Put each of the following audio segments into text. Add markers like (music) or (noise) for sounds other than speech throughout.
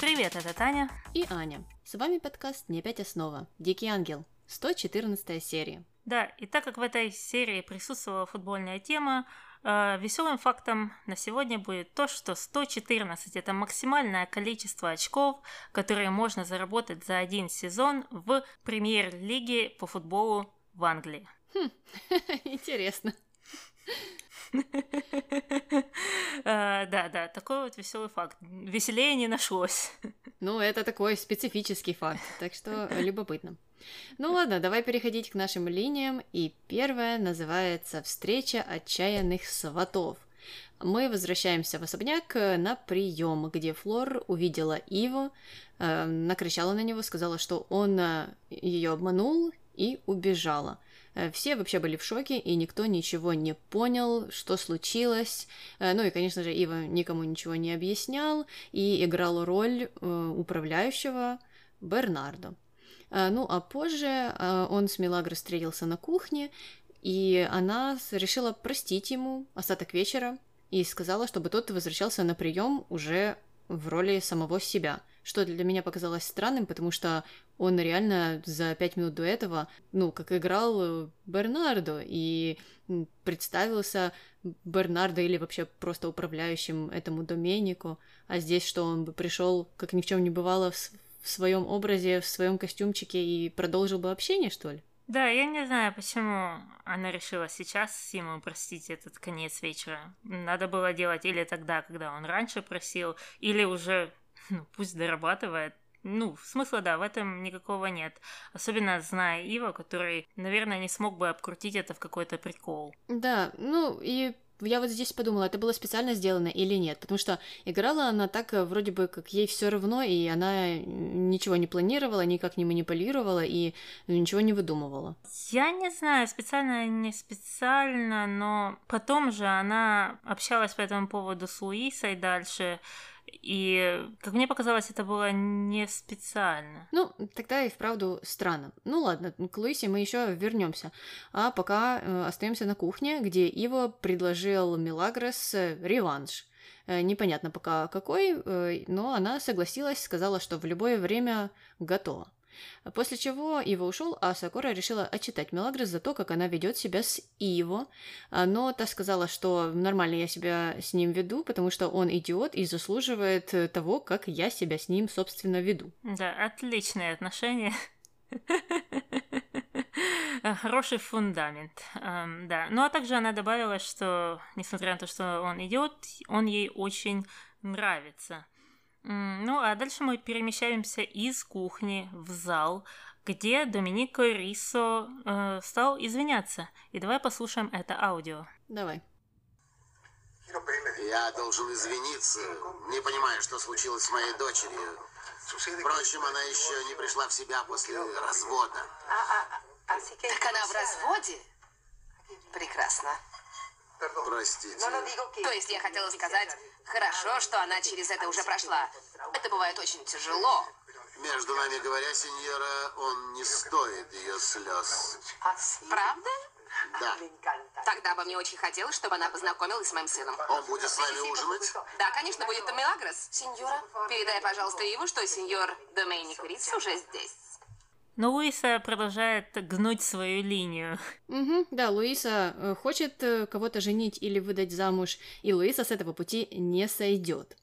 Привет, это Таня. И Аня. С вами подкаст «Не опять основа». Дикий ангел. 114 серия. Да, и так как в этой серии присутствовала футбольная тема, э, веселым фактом на сегодня будет то, что 114 это максимальное количество очков, которые можно заработать за один сезон в премьер-лиге по футболу в Англии. Хм, (laughs) интересно. Э, да, да, такой вот веселый факт. Веселее не нашлось. Ну, это такой специфический факт, так что (laughs) любопытно. Ну ладно, давай переходить к нашим линиям. И первая называется «Встреча отчаянных сватов». Мы возвращаемся в особняк на прием, где Флор увидела Иву, э, накричала на него, сказала, что он э, ее обманул и убежала. Э, все вообще были в шоке, и никто ничего не понял, что случилось. Э, ну и, конечно же, Ива никому ничего не объяснял и играл роль э, управляющего Бернардо. Ну а позже он с Милагро встретился на кухне, и она решила простить ему остаток вечера и сказала, чтобы тот возвращался на прием уже в роли самого себя, что для меня показалось странным, потому что он реально за пять минут до этого, ну, как играл Бернардо, и представился Бернардо или вообще просто управляющим этому Доменику, а здесь что, он бы пришел, как ни в чем не бывало, в своем образе, в своем костюмчике и продолжил бы общение, что ли? Да, я не знаю, почему она решила сейчас ему простить этот конец вечера. Надо было делать или тогда, когда он раньше просил, или уже, ну, пусть дорабатывает ну, смысла, да, в этом никакого нет. Особенно зная Ива, который, наверное, не смог бы обкрутить это в какой-то прикол. Да, ну и я вот здесь подумала, это было специально сделано или нет, потому что играла она так, э, вроде бы, как ей все равно, и она ничего не планировала, никак не манипулировала и ничего не выдумывала. Я не знаю, специально не специально, но потом же она общалась по этому поводу с Луисой дальше, и, как мне показалось, это было не специально. Ну, тогда и вправду странно. Ну ладно, к Луисе мы еще вернемся. А пока э, остаемся на кухне, где Иво предложил Мелагрос э, реванш. Э, непонятно пока какой, э, но она согласилась, сказала, что в любое время готова. После чего Ива ушел, а Сакура решила отчитать Мелагрос за то, как она ведет себя с Иво. А, но та сказала, что нормально я себя с ним веду, потому что он идиот и заслуживает того, как я себя с ним, собственно, веду. Да, отличные отношения. (laughs) Хороший фундамент, эм, да. Ну а также она добавила, что, несмотря на то, что он идиот, он ей очень нравится. Ну, а дальше мы перемещаемся из кухни в зал, где Доминико Рисо э, стал извиняться. И давай послушаем это аудио. Давай. Я должен извиниться. Не понимаю, что случилось с моей дочерью. Впрочем, она еще не пришла в себя после развода. Так она в разводе? Прекрасно. Простите. То есть я хотела сказать, хорошо, что она через это уже прошла. Это бывает очень тяжело. Между нами говоря, сеньора, он не стоит ее слез. Правда? Да. Тогда бы мне очень хотелось, чтобы она познакомилась с моим сыном. Он будет с нами ужинать? Да, конечно, будет Мелагрос. Сеньора, передай, пожалуйста, ему, что сеньор Домейник Риц уже здесь. Но Луиса продолжает гнуть свою линию. Угу, да, Луиса э, хочет э, кого-то женить или выдать замуж, и Луиса с этого пути не сойдет.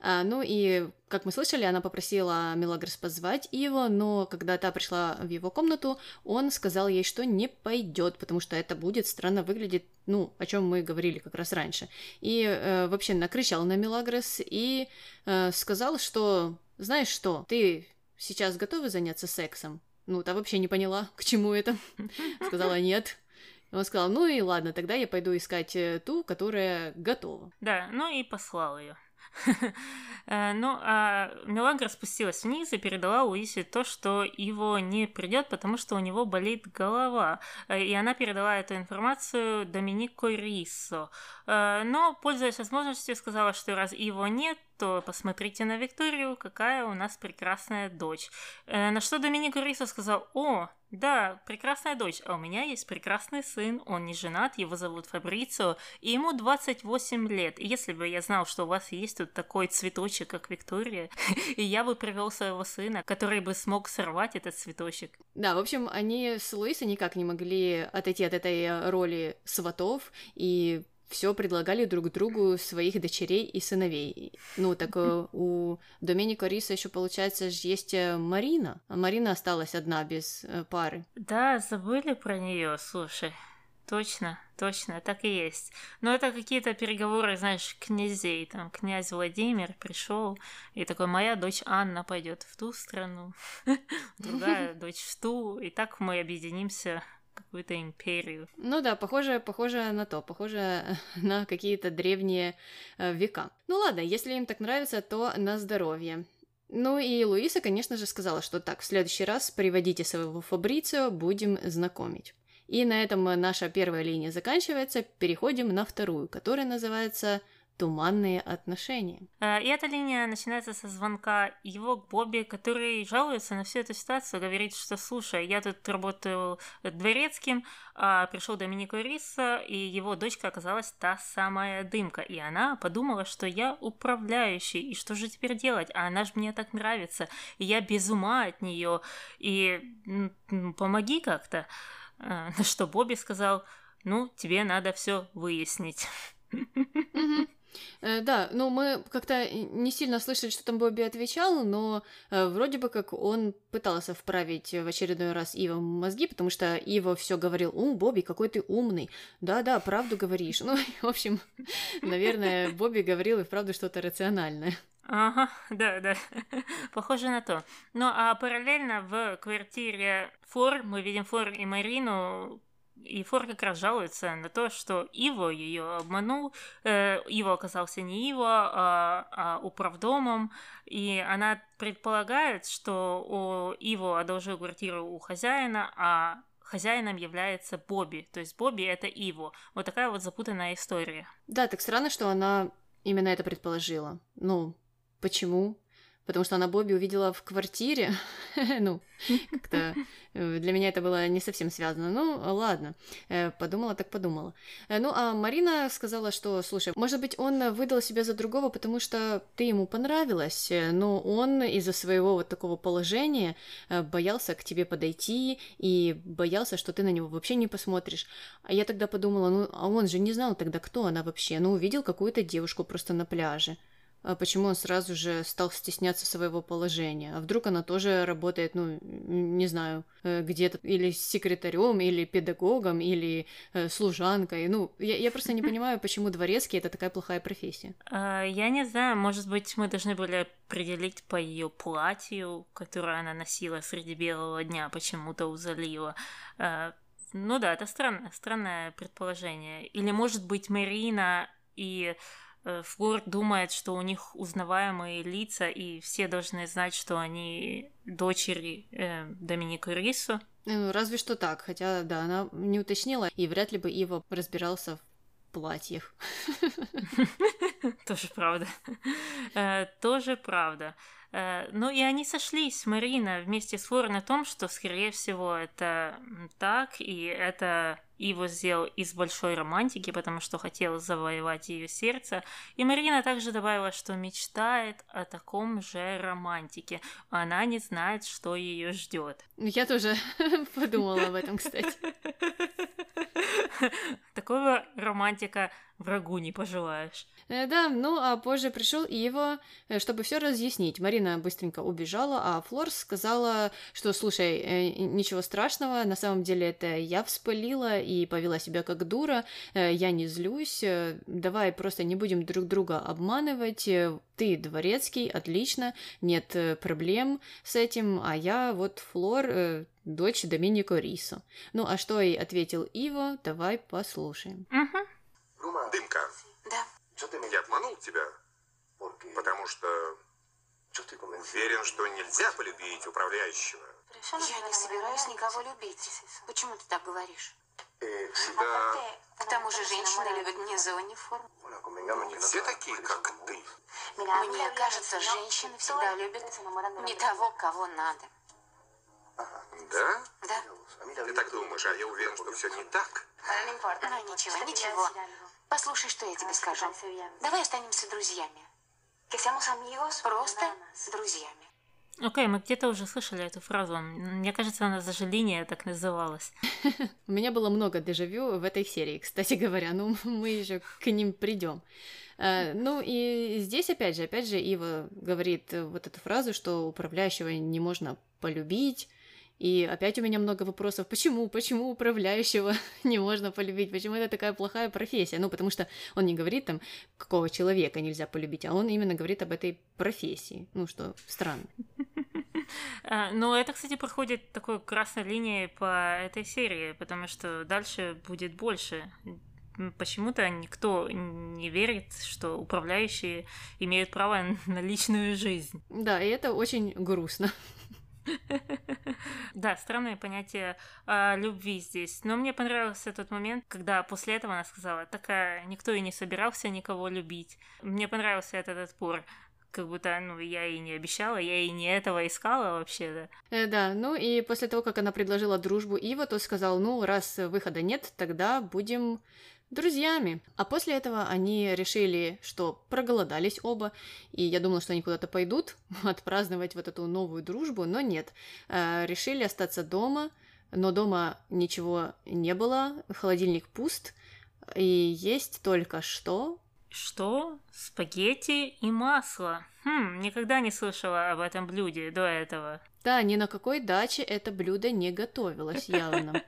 А, ну и, как мы слышали, она попросила Мелагрос позвать его, но когда та пришла в его комнату, он сказал ей, что не пойдет, потому что это будет странно выглядеть, ну, о чем мы говорили как раз раньше. И э, вообще накричал на Мелагрос и э, сказал, что, знаешь что, ты сейчас готова заняться сексом? Ну, та вообще не поняла, к чему это. (laughs) Сказала нет. Он сказал, ну и ладно, тогда я пойду искать э, ту, которая готова. Да, ну и послал ее. (laughs) Э, ну, а Мелагра спустилась вниз и передала Луисе то, что его не придет, потому что у него болит голова. Э, и она передала эту информацию Доминико Рисо. Но, пользуясь возможностью, сказала, что раз его нет, то посмотрите на Викторию, какая у нас прекрасная дочь. Э, на что Доминик Рисо сказал, о, да, прекрасная дочь, а у меня есть прекрасный сын, он не женат, его зовут Фабрицио, и ему 28 лет. И если бы я знал, что у вас есть тут такой цветочек, как Виктория, (laughs) и я бы привел своего сына, который бы смог сорвать этот цветочек. Да, в общем, они с Луисой никак не могли отойти от этой роли сватов, и все предлагали друг другу своих дочерей и сыновей. Ну, так э, у Доминика Риса еще, получается, есть э, Марина. А Марина осталась одна без э, пары. Да, забыли про нее, слушай. Точно, точно, так и есть. Но это какие-то переговоры, знаешь, князей. Там князь Владимир пришел и такой, моя дочь Анна пойдет в ту страну, (laughs) другая дочь в ту, и так мы объединимся какую-то империю. Ну да, похоже, похоже на то, похоже (laughs) на какие-то древние э, века. Ну ладно, если им так нравится, то на здоровье. Ну и Луиса, конечно же, сказала, что так, в следующий раз приводите своего Фабрицио, будем знакомить. И на этом наша первая линия заканчивается, переходим на вторую, которая называется туманные отношения. Э, и эта линия начинается со звонка его к Бобби, который жалуется на всю эту ситуацию, говорит, что слушай, я тут работаю дворецким, а пришел Доминик Риса, и его дочка оказалась та самая дымка, и она подумала, что я управляющий, и что же теперь делать? А она же мне так нравится, и я без ума от нее, и помоги как-то. Э, на что Бобби сказал, ну, тебе надо все выяснить. Да, ну мы как-то не сильно слышали, что там Бобби отвечал, но э, вроде бы как он пытался вправить в очередной раз Ива мозги, потому что Ива все говорил, у, Бобби, какой ты умный, да-да, правду говоришь. (laughs) Ну, в общем, (laughs) наверное, Бобби говорил и вправду что-то рациональное. Ага, да, да, (laughs) похоже на то. Ну, а параллельно в квартире Фор мы видим Фор и Марину, и Фор как раз жалуется на то, что Иво ее обманул. Э, Иво оказался не Иво, а, а управдомом. И она предполагает, что у Иво одолжил квартиру у хозяина, а хозяином является Бобби. То есть Бобби это Иво. Вот такая вот запутанная история. Да, так странно, что она именно это предположила. Ну, почему? Потому что она Бобби увидела в квартире. (laughs) ну, как-то э, для меня это было не совсем связано. Ну, ладно, э, подумала так подумала. Э, ну, а Марина сказала, что, слушай, может быть, он выдал себя за другого, потому что ты ему понравилась, но он из-за своего вот такого положения боялся к тебе подойти и боялся, что ты на него вообще не посмотришь. А я тогда подумала, ну, а он же не знал тогда, кто она вообще. Ну, увидел какую-то девушку просто на пляже. А почему он сразу же стал стесняться своего положения. А вдруг она тоже работает, ну, не знаю, э, где-то или секретарем, или педагогом, или э, служанкой. Ну, я, я просто не (laughs) понимаю, почему дворецкий это такая плохая профессия. А, я не знаю, может быть, мы должны были определить по ее платью, которое она носила среди белого дня, почему-то у залива. А, ну да, это странное, странное предположение. Или, может быть, Марина и Флор думает, что у них узнаваемые лица, и все должны знать, что они дочери э, Доминика Рису. Ну, разве что так, хотя, да, она не уточнила, и вряд ли бы Ива разбирался в платьях. (laughs) Тоже правда. Э, тоже правда. Э, ну и они сошлись, Марина, вместе с Флор на том, что, скорее всего, это так, и это его сделал из большой романтики, потому что хотел завоевать ее сердце. И Марина также добавила, что мечтает о таком же романтике. Она не знает, что ее ждет. Я тоже (laughs) подумала об этом, кстати. (laughs) Такого романтика врагу не пожелаешь. Э, да, ну а позже пришел его, э, чтобы все разъяснить. Марина быстренько убежала, а Флор сказала, что слушай, э, ничего страшного, на самом деле это я вспылила и повела себя как дура, я не злюсь, давай просто не будем друг друга обманывать, ты дворецкий, отлично, нет проблем с этим, а я вот Флор, дочь Доминика Рисо. Ну а что ей ответил Иво, давай послушаем. Угу. Дымка. Да. Я обманул тебя, потому что уверен, что нельзя полюбить управляющего. Я не собираюсь никого любить. Почему ты так говоришь? Да, К тому же женщины любят не за униформу. не все такие, как ты. Мне кажется, женщины всегда любят не того, кого надо. Да? Да? Ты так думаешь, а я уверен, что все не так. Ну ничего, ничего. Послушай, что я тебе скажу. Давай останемся друзьями. Просто друзьями. Окей, мы где-то уже слышали эту фразу. Мне кажется, она даже линия так называлась. (laughs) У меня было много дежавю в этой серии, кстати говоря, ну (laughs) мы еще к ним придем. Ну и здесь опять же, опять же, Ива говорит вот эту фразу, что управляющего не можно полюбить, и опять у меня много вопросов, почему, почему управляющего (laughs) не можно полюбить, почему это такая плохая профессия? Ну, потому что он не говорит там, какого человека нельзя полюбить, а он именно говорит об этой профессии, ну, что странно. (laughs) А, но это, кстати, проходит такой красной линией по этой серии, потому что дальше будет больше. Почему-то никто не верит, что управляющие имеют право (laughs) на личную жизнь. Да, и это очень грустно. Да, странное понятие э, любви здесь. Но мне понравился тот момент, когда после этого она сказала, такая, никто и не собирался никого любить. Мне понравился этот отпор как будто, ну, я и не обещала, я и не этого искала вообще, да. Э, да, ну и после того, как она предложила дружбу Ива, то сказал, ну, раз выхода нет, тогда будем друзьями. А после этого они решили, что проголодались оба, и я думала, что они куда-то пойдут (laughs) отпраздновать вот эту новую дружбу, но нет. Э, решили остаться дома, но дома ничего не было, холодильник пуст, и есть только что... Что? Спагетти и масло. Хм, никогда не слышала об этом блюде до этого. Да, ни на какой даче это блюдо не готовилось явно.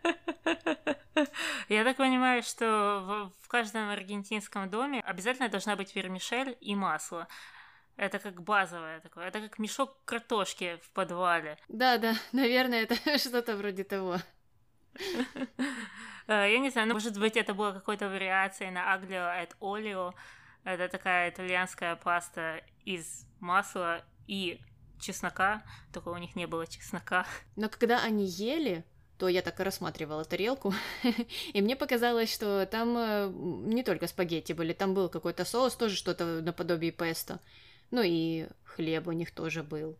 (laughs) Я так понимаю, что в, каждом аргентинском доме обязательно должна быть вермишель и масло. Это как базовое такое. Это как мешок картошки в подвале. Да, да, (laughs) наверное, это (laughs) что-то вроде того. Э, я не знаю, ну, может быть, это была какой-то вариацией на аглио et olio. Это такая итальянская паста из масла и чеснока, только у них не было чеснока. Но когда они ели, то я так и рассматривала тарелку, (laughs) и мне показалось, что там э, не только спагетти были, там был какой-то соус, тоже что-то наподобие песто. Ну и хлеб у них тоже был.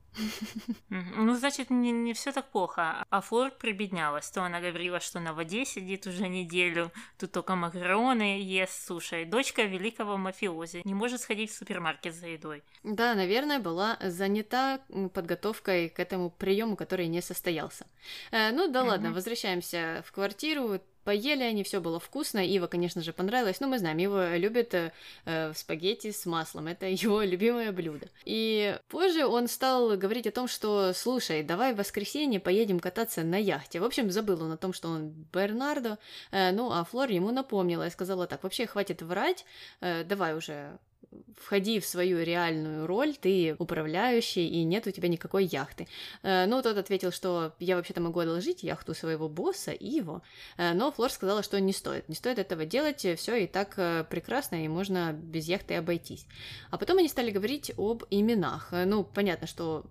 Ну, значит, не, не все так плохо. А Флор прибеднялась. То она говорила, что на воде сидит уже неделю, тут только макароны ест. Слушай, дочка великого мафиози не может сходить в супермаркет за едой. Да, наверное, была занята подготовкой к этому приему, который не состоялся. Э, ну да ладно, возвращаемся в квартиру. Поели они, все было вкусно. Ива, конечно же, понравилось. Но мы знаем, Ива любит э, э спагетти с маслом. Это (laughs) его любимое блюдо. И позже он стал говорить о том, что, слушай, давай в воскресенье поедем кататься на яхте. В общем, забыл он о том, что он Бернардо. Э, ну, а Флор ему напомнила и сказала так, вообще хватит врать, э, давай уже входи в свою реальную роль, ты управляющий, и нет у тебя никакой яхты. Э, ну, тот ответил, что я вообще-то могу одолжить яхту своего босса, Иво, э, но Флор сказала, что не стоит, не стоит этого делать, все и так э, прекрасно, и можно без яхты обойтись. А потом они стали говорить об именах. Ну, понятно, что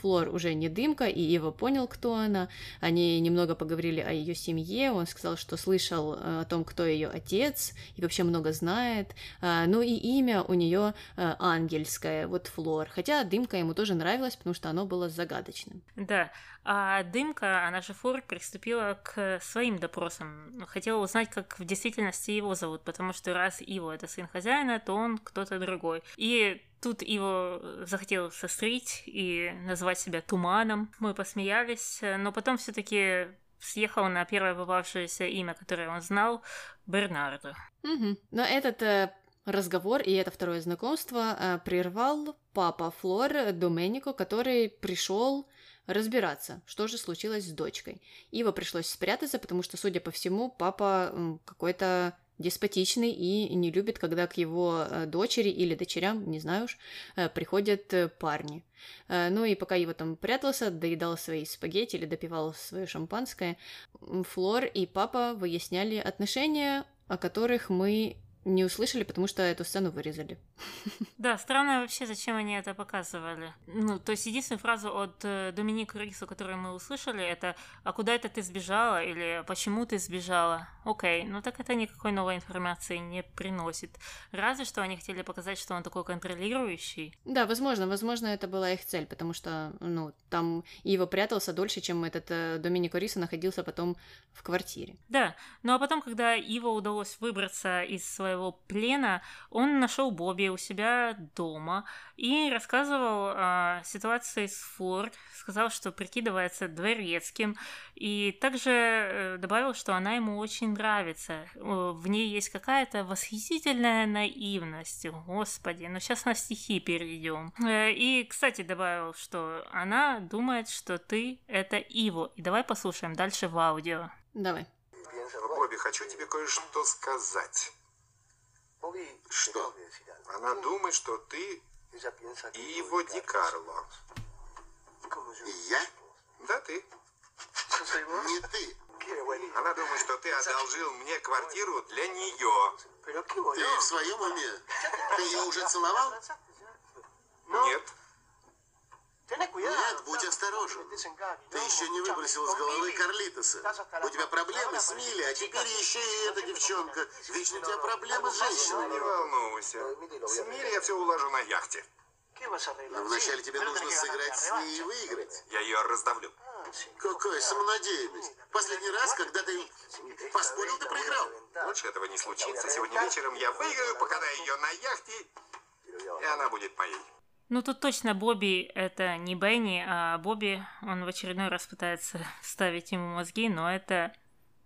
Флор уже не дымка, и Иво понял, кто она. Они немного поговорили о ее семье, он сказал, что слышал о том, кто ее отец, и вообще много знает. Ну и имя у нее э, ангельское, вот Флор. Хотя дымка ему тоже нравилась, потому что оно было загадочным. Да, а дымка, она же Флор, приступила к своим допросам. Хотела узнать, как в действительности его зовут, потому что раз Иво это сын хозяина, то он кто-то другой. И Тут его захотел сострить и назвать себя Туманом. Мы посмеялись, но потом все-таки съехал на первое попавшееся имя, которое он знал, Бернардо. Угу. Но этот э, разговор, и это второе знакомство, э, прервал папа Флор Доменико, который пришел разбираться, что же случилось с дочкой. Ива пришлось спрятаться, потому что, судя по всему, папа какой-то деспотичный и не любит, когда к его э, дочери или дочерям, не знаю уж, э, приходят парни. Ну и пока его там прятался, доедал свои спагетти или допивал свое шампанское, Флор и папа выясняли отношения, о которых мы не услышали, потому что эту сцену вырезали. (laughs) Да, странно вообще, зачем они это показывали. Ну, то есть единственную фразу от э, Доминика Рису, которую мы услышали, это «А куда это ты сбежала?» или «Почему ты сбежала?» Окей, ну так это никакой новой информации не приносит. Разве что они хотели показать, что он такой контролирующий. Да, возможно, возможно, это была их цель, потому что, ну, там Ива прятался дольше, чем этот э, Доминико Риса находился потом в квартире. Да, ну а потом, когда Ива удалось выбраться из своего плена, он нашел Бобби у себя дома и рассказывал о ситуации с Фор, сказал, что прикидывается дворецким, и также э, добавил, что она ему очень нравится. В ней есть какая-то восхитительная наивность. Господи, ну сейчас на стихи перейдем. Э, и, кстати, добавил, что она думает, что ты это Иво. И давай послушаем дальше в аудио. Давай. Бобби, хочу тебе кое-что сказать. Что? Она думает, что ты Иво Ди Карло. Я? Да, ты. Не ты. Она думает, что ты одолжил мне квартиру для нее. Ты в своем уме? Ты ее уже целовал? Нет. Нет, будь осторожен. Ты еще не выбросил из головы Карлитоса. У тебя проблемы с Милли, а теперь еще и эта девчонка. Вечно у тебя проблемы с Не женщинами. волнуйся. С Мири я все уложу на яхте. Но вначале тебе нужно сыграть с ней и выиграть. Я ее раздавлю. Какая самонадеянность. Последний раз, когда ты поспорил, ты проиграл. Лучше этого не случится. Сегодня вечером я выиграю, покатаю ее на яхте, и она будет моей. Ну тут точно Бобби это не Бенни, а Бобби, он в очередной раз пытается (laughs) ставить ему мозги, но это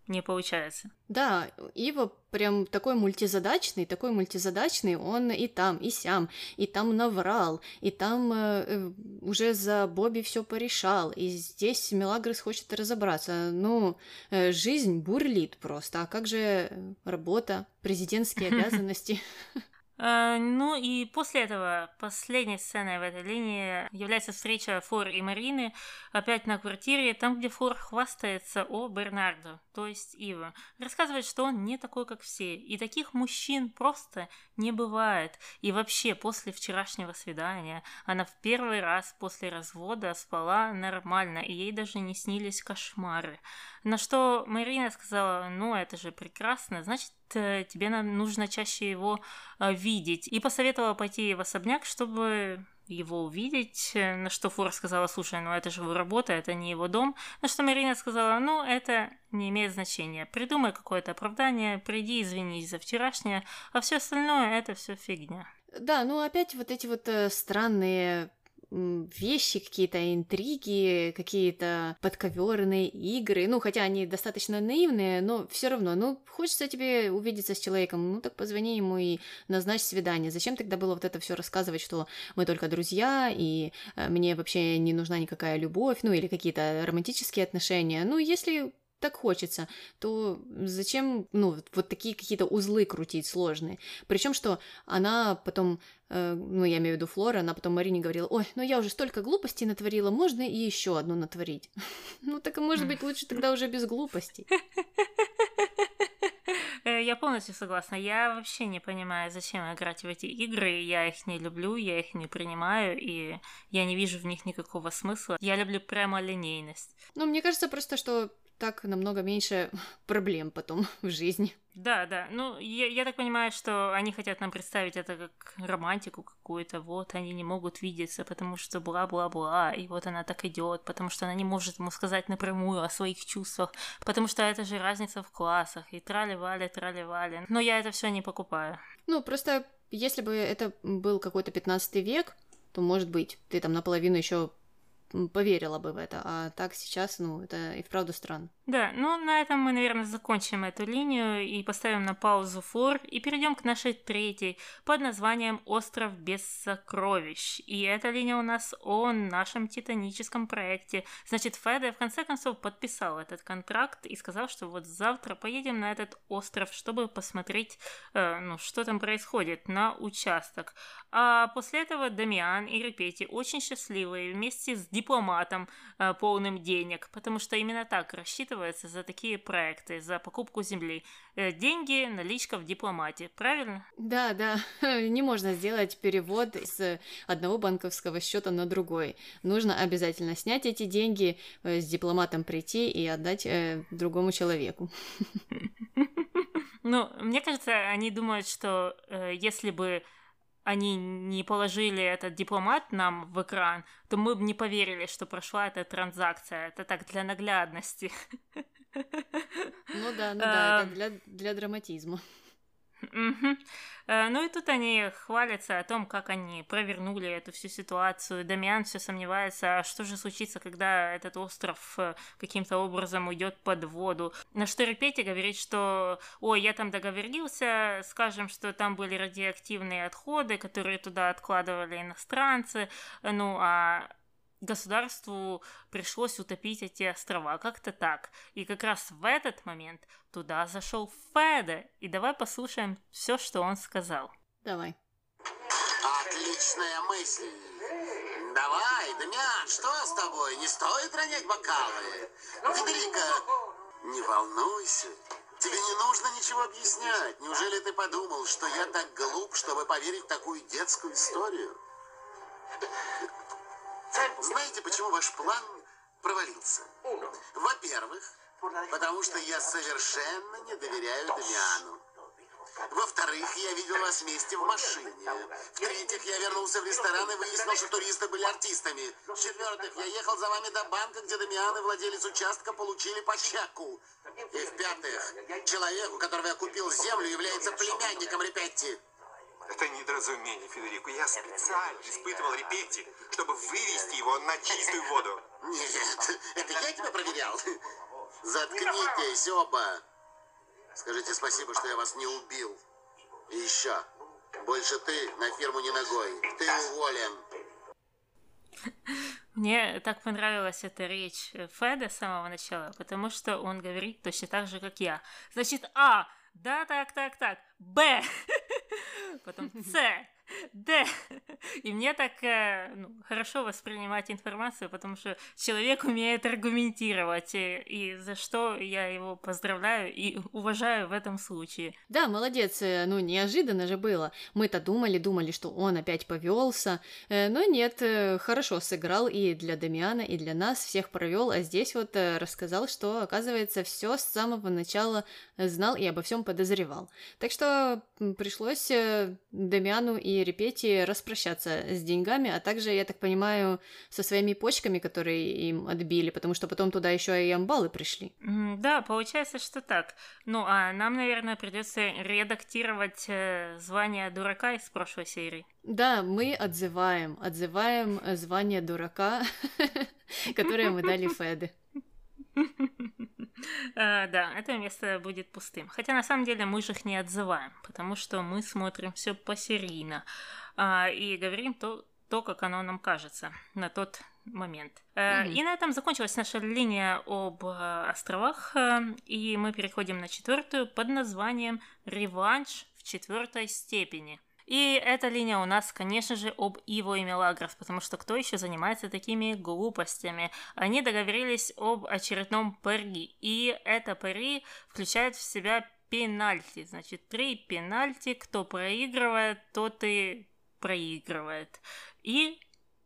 не получается. Да, Ива прям такой мультизадачный, такой мультизадачный, он и там, и сям, и там наврал, и там э, э, уже за Бобби все порешал, и здесь Мелагрос хочет разобраться. Ну, э, жизнь бурлит просто, а как же работа, президентские (laughs) обязанности? (laughs) А, ну и после этого последней сценой в этой линии является встреча Фор и Марины опять на квартире, там, где Фор хвастается о Бернардо, то есть Ива. Рассказывает, что он не такой, как все, и таких мужчин просто не бывает. И вообще, после вчерашнего свидания она в первый раз после развода спала нормально, и ей даже не снились кошмары. На что Марина сказала, ну это же прекрасно, значит э, тебе нужно чаще его э, видеть. И посоветовала пойти в особняк, чтобы его увидеть, э, на что Фор сказала, слушай, ну это же его работа, это не его дом, на что Марина сказала, ну это не имеет значения, придумай какое-то оправдание, приди извинись за вчерашнее, а все остальное это все фигня. Да, ну опять вот эти вот э, странные вещи, какие-то интриги, какие-то подковерные игры. Ну, хотя они достаточно наивные, но все равно, ну, хочется тебе увидеться с человеком, ну так позвони ему и назначь свидание. Зачем тогда было вот это все рассказывать, что мы только друзья, и э, мне вообще не нужна никакая любовь, ну или какие-то романтические отношения. Ну, если так хочется, то зачем, ну, вот- такие какие-то узлы крутить сложные? Причем, что она потом, э, ну, я имею в виду Флора, она потом Марине говорила, ой, ну я уже столько глупостей натворила, можно и еще одну натворить. (laughs) Ну, так, может быть, лучше тогда уже без глупостей. (laughs) Э, Я полностью согласна. Я вообще не понимаю, зачем играть в эти игры. Я их не люблю, я их не принимаю, и я не вижу в них никакого смысла. Я люблю прямо линейность. Ну, мне кажется просто, что так намного меньше (laughs) проблем потом (laughs) в жизни. Да, да. Ну, я, я так понимаю, что они хотят нам представить это как романтику какую-то. Вот, они не могут видеться, потому что бла-бла-бла. И вот она так идет, потому что она не может ему сказать напрямую о своих чувствах, потому что это же разница в классах. И трали-вали, трали-вали. Но я это все не покупаю. Ну, просто если бы это был какой-то 15 век, то, может быть, ты там наполовину еще поверила бы в это, а так сейчас, ну, это и вправду странно. Да, ну на этом мы, наверное, закончим эту линию и поставим на паузу фор и перейдем к нашей третьей под названием «Остров без сокровищ». И эта линия у нас о нашем титаническом проекте. Значит, Феде в конце концов подписал этот контракт и сказал, что вот завтра поедем на этот остров, чтобы посмотреть, э, ну, что там происходит на участок. А после этого Дамиан и Репети очень счастливые вместе с дипломатом, э, полным денег, потому что именно так рассчитывали рассчитывается за такие проекты, за покупку земли. Э, деньги, наличка в дипломате, правильно? Да, да. (laughs) Не можно сделать перевод с одного банковского счета на другой. Нужно обязательно снять эти деньги, э, с дипломатом прийти и отдать э, другому человеку. (laughs) (laughs) Ну, мне кажется, они думают, что если бы они не положили этот дипломат нам в экран, то мы бы не поверили, что прошла эта транзакция. Это так для наглядности. Ну да, ну да, это для, для драматизма. Угу. Ну и тут они хвалятся о том, как они провернули эту всю ситуацию. Дамиан все сомневается, а что же случится, когда этот остров э, каким-то образом уйдет под воду. На что Репети говорит, что ой, я там договорился, скажем, что там были радиоактивные отходы, которые туда откладывали иностранцы, ну а государству пришлось утопить эти острова, как-то так. И как раз в этот момент туда зашел Феда, и давай послушаем все, что он сказал. Давай. Отличная мысль. Давай, Дамиан, что с тобой? Не стоит ронять бокалы. Федерика, не волнуйся. Тебе не нужно ничего объяснять. Неужели ты подумал, что я так глуп, чтобы поверить в такую детскую историю? Знаете, почему ваш план провалился? Во-первых, потому что я совершенно не доверяю Дамиану. Во-вторых, я видел вас вместе в машине. В-третьих, я вернулся в ресторан и выяснил, что туристы были артистами. В-четвертых, я ехал за вами до банка, где Дамиан и владелец участка получили по чеку. И в-пятых, человек, у которого я купил землю, является племянником Репетти. Это недоразумение, Федерико. Я специально испытывал репетти, чтобы вывести его на чистую воду. Нет, это я тебя проверял. Заткнитесь оба. Скажите спасибо, что я вас не убил. И еще, больше ты на фирму не ногой. Ты уволен. Мне так понравилась эта речь Феда с самого начала, потому что он говорит точно так же, как я. Значит, А, да, так, так, так, Б, потом С, Д. И мне так э, ну, хорошо воспринимать информацию, потому что человек умеет аргументировать, и, и за что я его поздравляю и уважаю в этом случае. Да, молодец, э, ну неожиданно же было. Мы-то думали, думали, что он опять повелся, э, но нет, хорошо сыграл и для Дамиана, и для нас всех провел, а здесь вот рассказал, что оказывается все с самого начала знал и обо всем подозревал. Так что пришлось Дамиану и Репети распрощаться с деньгами, а также, я так понимаю, со своими почками, которые им отбили, потому что потом туда еще и амбалы пришли. Да, получается, что так. Ну, а нам, наверное, придется редактировать э, звание дурака из прошлой серии. Да, мы отзываем, отзываем звание дурака, (laughs) которое мы дали Феды. (laughs) Uh, да, это место будет пустым. Хотя на самом деле мы же их не отзываем, потому что мы смотрим все посерийно uh, и говорим то, то, как оно нам кажется на тот момент. Mm-hmm. И на этом закончилась наша линия об островах, и мы переходим на четвертую под названием «Реванш в четвертой степени». И эта линия у нас, конечно же, об Иво и Мелагрос, потому что кто еще занимается такими глупостями? Они договорились об очередном пари, и это пари включает в себя пенальти. Значит, три пенальти, кто проигрывает, тот и проигрывает. И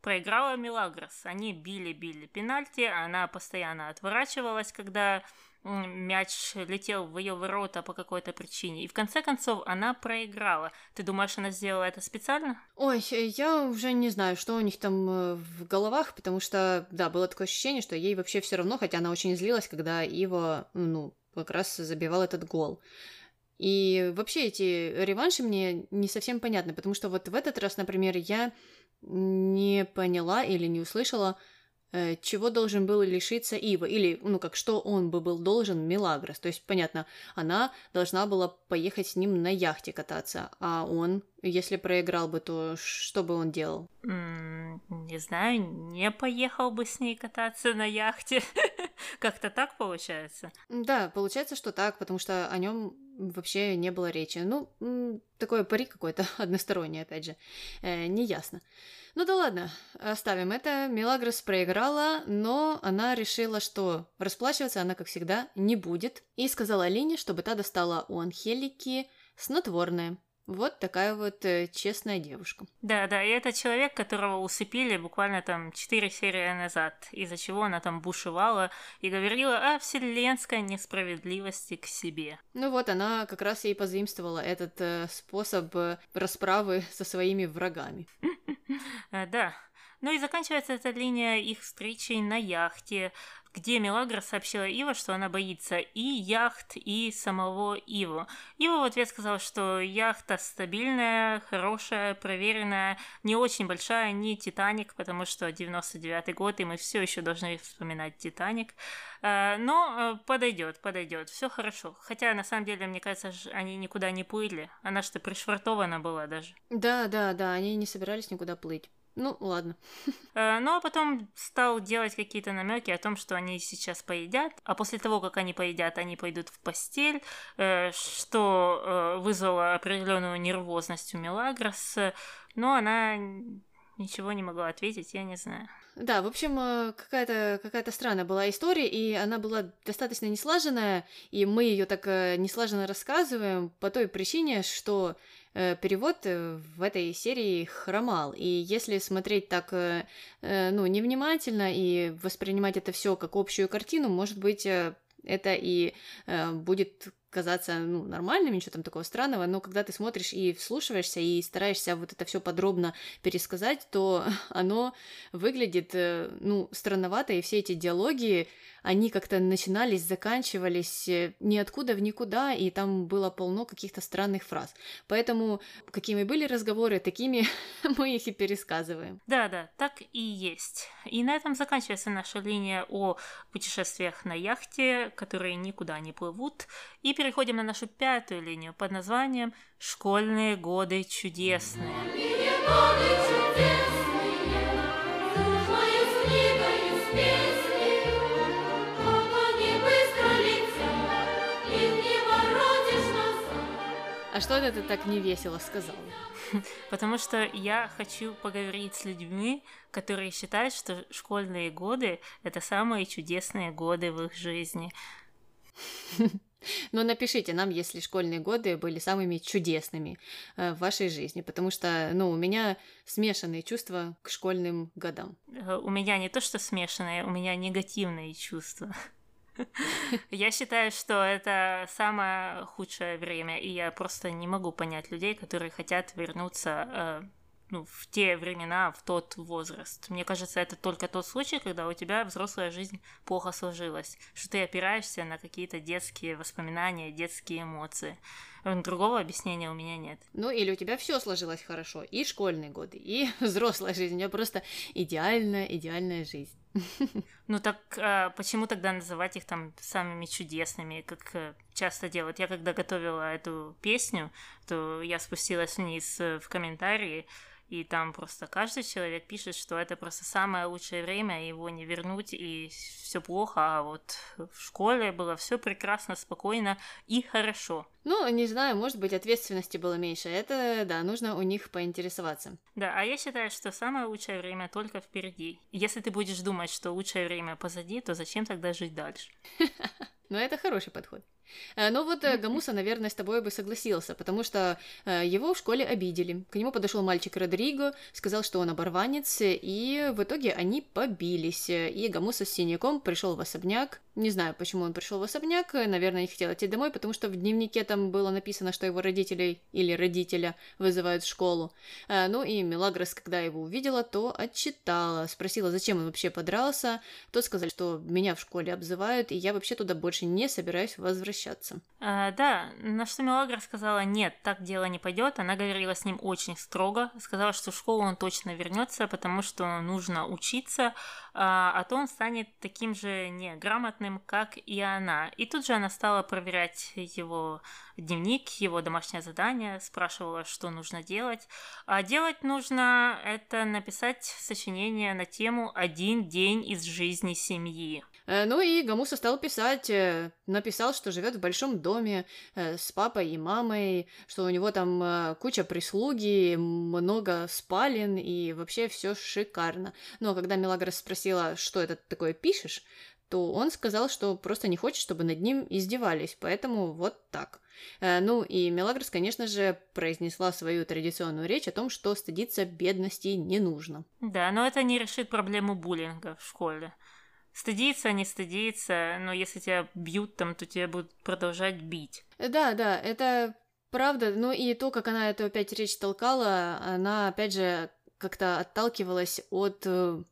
проиграла Мелагрос. Они били-били пенальти, она постоянно отворачивалась, когда мяч летел в ее ворота по какой-то причине. И в конце концов она проиграла. Ты думаешь, она сделала это специально? Ой, я уже не знаю, что у них там э, в головах, потому что, да, было такое ощущение, что ей вообще все равно, хотя она очень злилась, когда Ива, ну, как раз забивал этот гол. И вообще эти реванши мне не совсем понятны, потому что вот в этот раз, например, я не поняла или не услышала, чего должен был лишиться Ива, или, ну, как, что он бы был должен Мелагрос. То есть, понятно, она должна была поехать с ним на яхте кататься, а он, если проиграл бы, то что бы он делал? не знаю, не поехал бы с ней кататься на яхте. (laughs) Как-то так получается? Да, получается, что так, потому что о нем вообще не было речи. Ну, такое пари какой-то (laughs) односторонний, опять же, э, неясно. Ну да ладно, оставим это. Мелагрос проиграла, но она решила, что расплачиваться она, как всегда, не будет. И сказала Алине, чтобы та достала у Анхелики снотворное. Вот такая вот э, честная девушка. Да, да, и это человек, которого усыпили буквально там 4 серии назад, из-за чего она там бушевала и говорила о вселенской несправедливости к себе. Ну вот, она как раз и позаимствовала этот э, способ э, расправы со своими врагами. Да. Ну и заканчивается эта линия их встречей на яхте, где Мелагра сообщила Ива, что она боится и яхт, и самого Иву. Ива в ответ сказал, что яхта стабильная, хорошая, проверенная, не очень большая, не Титаник, потому что 99-й год, и мы все еще должны вспоминать Титаник. Э, но э, подойдет, подойдет, все хорошо. Хотя, на самом деле, мне кажется, они никуда не плыли. Она что, пришвартована была даже. Да, да, да, они не собирались никуда плыть. Ну, ладно. Э, ну, а потом стал делать какие-то намеки о том, что они сейчас поедят, а после того, как они поедят, они пойдут в постель, э, что э, вызвало определенную нервозность у Мелагрос, но она ничего не могла ответить, я не знаю. Да, в общем, какая-то какая странная была история, и она была достаточно неслаженная, и мы ее так неслаженно рассказываем по той причине, что Э, перевод э, в этой серии хромал. И если смотреть так, э, ну, невнимательно и воспринимать это все как общую картину, может быть, это и будет казаться ну, нормальным, ничего там такого странного, но когда ты смотришь и вслушиваешься и стараешься вот это все подробно пересказать, то (laughs) оно выглядит, ну, странновато, и все эти диалоги, они как-то начинались, заканчивались э, ниоткуда в никуда, и там было полно каких-то странных фраз. Поэтому какими были разговоры, такими (laughs) мы их и пересказываем. Да, да, так и есть. И на этом заканчивается наша линия о путешествиях на яхте, которые никуда не плывут. И переходим на нашу пятую линию под названием «Школьные годы чудесные». Годы чудесные. А что это ты так невесело сказал? (laughs) Потому что я хочу поговорить с людьми, которые считают, что школьные годы — это самые чудесные годы в их жизни. (laughs) Но напишите нам, если школьные годы были самыми чудесными э, в вашей жизни, потому что, ну, у меня смешанные чувства к школьным годам. Э, у меня не то, что смешанные, у меня негативные чувства. (laughs) Я считаю, что это самое худшее время, и я просто не могу понять людей, которые хотят вернуться э, ну, в те времена, в тот возраст. Мне кажется, это только тот случай, когда у тебя взрослая жизнь плохо сложилась, что ты опираешься на какие-то детские воспоминания, детские эмоции. Другого объяснения у меня нет. Ну, или у тебя все сложилось хорошо, и школьные годы, и (laughs) взрослая жизнь, у тебя просто идеальная, идеальная жизнь. (laughs) Ну так а почему тогда называть их там самыми чудесными, как э, часто делают? Я когда готовила эту песню, то я спустилась вниз э, в комментарии, и там просто каждый человек пишет, что это просто самое лучшее время, его не вернуть, и все плохо, а вот в школе было все прекрасно, спокойно и хорошо. Ну, не знаю, может быть, ответственности было меньше. Это, да, нужно у них поинтересоваться. Да, а я считаю, что самое лучшее время только впереди. Если ты будешь думать, что лучшее время позади, то зачем тогда жить дальше? (laughs) Ну, это хороший подход. Э, но вот э, Гамуса, наверное, с тобой бы согласился, потому что э, его в школе обидели. К нему подошел мальчик Родриго, сказал, что он оборванец, и в итоге они побились. И Гамуса с синяком пришел в особняк. Не знаю, почему он пришел в особняк, наверное, не хотел идти домой, потому что в дневнике там было написано, что его родителей или родителя вызывают в школу. Ну и Мелагрос, когда его увидела, то отчитала, спросила, зачем он вообще подрался. Тот сказал, что меня в школе обзывают, и я вообще туда больше не собираюсь возвращаться. А, да, на что Мелагра сказала, нет, так дело не пойдет. Она говорила с ним очень строго, сказала, что в школу он точно вернется, потому что нужно учиться, а, а то он станет таким же неграмотным, как и она. И тут же она стала проверять его дневник, его домашнее задание, спрашивала, что нужно делать. А делать нужно это написать сочинение на тему «Один день из жизни семьи». Э, ну и Гамуса стал писать, э, написал, что живет в большом доме э, с папой и мамой, что у него там куча прислуги, много спален и вообще все шикарно. Но когда Мелагрос спросила, что это такое пишешь, то он сказал, что просто не хочет, чтобы над ним издевались, поэтому вот так. Ну и Мелагрос, конечно же, произнесла свою традиционную речь о том, что стыдиться бедности не нужно. Да, но это не решит проблему буллинга в школе стыдиться, не стыдиться, но если тебя бьют там, то тебя будут продолжать бить. Да, да, это правда. Ну и то, как она эту опять речь толкала, она опять же как-то отталкивалась от э,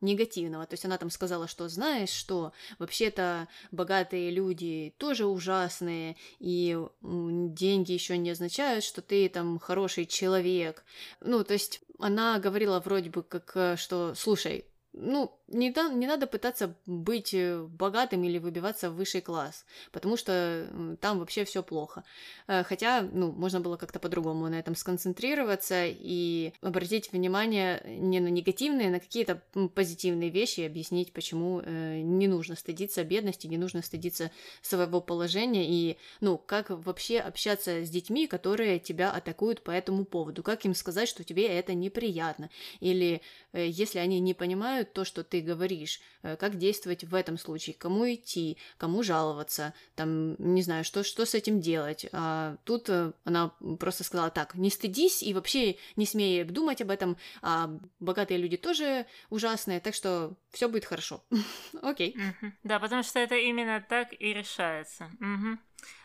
негативного. То есть она там сказала, что знаешь, что вообще-то богатые люди тоже ужасные, и деньги еще не означают, что ты там хороший человек. Ну, то есть она говорила вроде бы как, э, что, слушай, ну, не, да, не надо пытаться быть э, богатым или выбиваться в высший класс, потому что там вообще все плохо. Э, хотя, ну, можно было как-то по-другому на этом сконцентрироваться и обратить внимание не на негативные, а на какие-то позитивные вещи и объяснить, почему э, не нужно стыдиться бедности, не нужно стыдиться своего положения и, ну, как вообще общаться с детьми, которые тебя атакуют по этому поводу, как им сказать, что тебе это неприятно, или если они не понимают то, что ты ты говоришь, э, как действовать в этом случае, кому идти, кому жаловаться, там, не знаю, что, что с этим делать. А тут э, она просто сказала так, не стыдись и вообще не смей думать об этом, а богатые люди тоже ужасные, так что все будет хорошо. (laughs) Окей. Да, потому что это именно так и решается.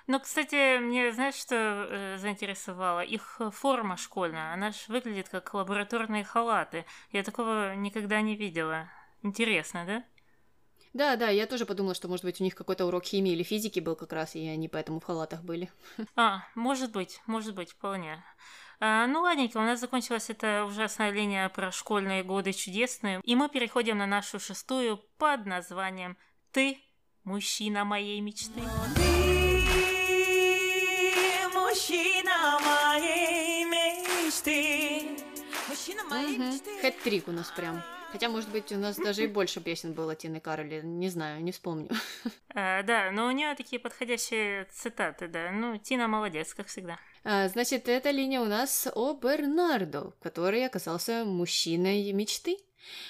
Ну, кстати, мне, знаешь, что э, заинтересовало? Их форма школьная, она же выглядит как лабораторные халаты. Я такого никогда не видела. Интересно, да? Да, да, я тоже подумала, что, может быть, у них какой-то урок химии или физики был как раз, и они поэтому в халатах были. (laughs) А, может быть, может быть, вполне. А, ну, ладненько, у нас закончилась эта ужасная линия про школьные годы чудесные, и мы переходим на нашу шестую под названием «Ты – мужчина моей мечты». Ты – угу. Хэт-трик у нас прям. Хотя, может быть, у нас даже и больше песен было Тины Кароли, не знаю, не вспомню. (laughs) А, да, но у нее такие подходящие цитаты, да. Ну, Тина молодец, как всегда. А, значит, эта линия у нас о Бернардо, который оказался мужчиной мечты.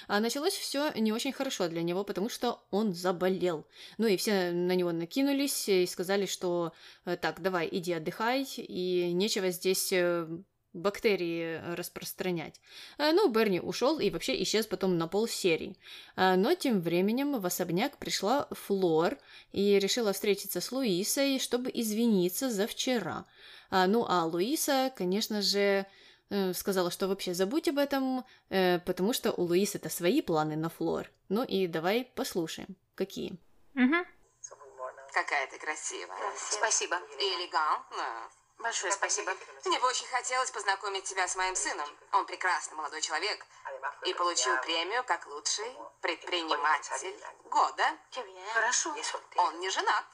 А началось все не очень хорошо для него, потому что он заболел. Ну и все на него накинулись и сказали, что э, так, давай, иди отдыхай, и нечего здесь э, бактерии э, распространять. Э, ну, Берни ушел и вообще исчез потом на пол серии. Э, но тем временем в особняк пришла Флор и решила встретиться с Луисой, чтобы извиниться за вчера. Ну, а Луиса, конечно же, сказала, что вообще забудь об этом, потому что у Луисы это свои планы на Флор. Ну и давай послушаем, какие. Угу. Какая ты красивая. Спасибо. И элегантная. Большое спасибо. Мне бы очень хотелось познакомить тебя с моим сыном. Он прекрасный молодой человек и получил премию как лучший предприниматель года. Хорошо. Он не женат.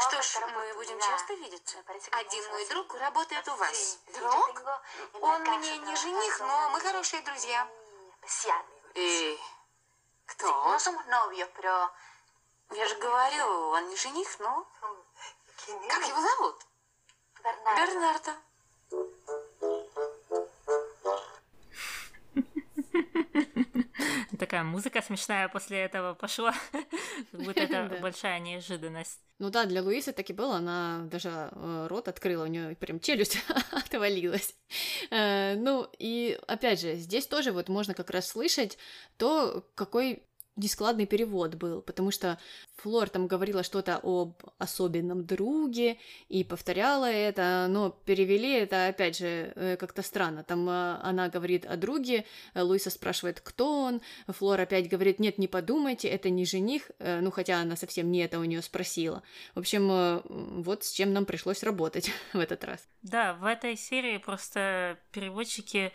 Что ж, мы будем часто видеться. Один мой друг работает у вас. Друг? Он мне не жених, но мы хорошие друзья. И кто он? Я же говорю, он не жених, но... Как его зовут? Бернардо. (laughs) Такая музыка смешная после этого пошла. (laughs) Как будто это большая неожиданность. Ну да, для Луисы так и было. Она даже э, рот открыла, у нее прям челюсть (laughs) отвалилась. Э, ну и опять же, здесь тоже вот можно как раз слышать то, какой нескладный перевод был, потому что Флор там говорила что-то об особенном друге и повторяла это, но перевели это, опять же, э, как-то странно. Там э, она говорит о друге, э, Луиса спрашивает, кто он, Флор опять говорит, нет, не подумайте, это не жених, ну, хотя она совсем не это у нее спросила. В общем, вот с чем нам пришлось работать (laughs) в этот раз. Да, в этой серии просто переводчики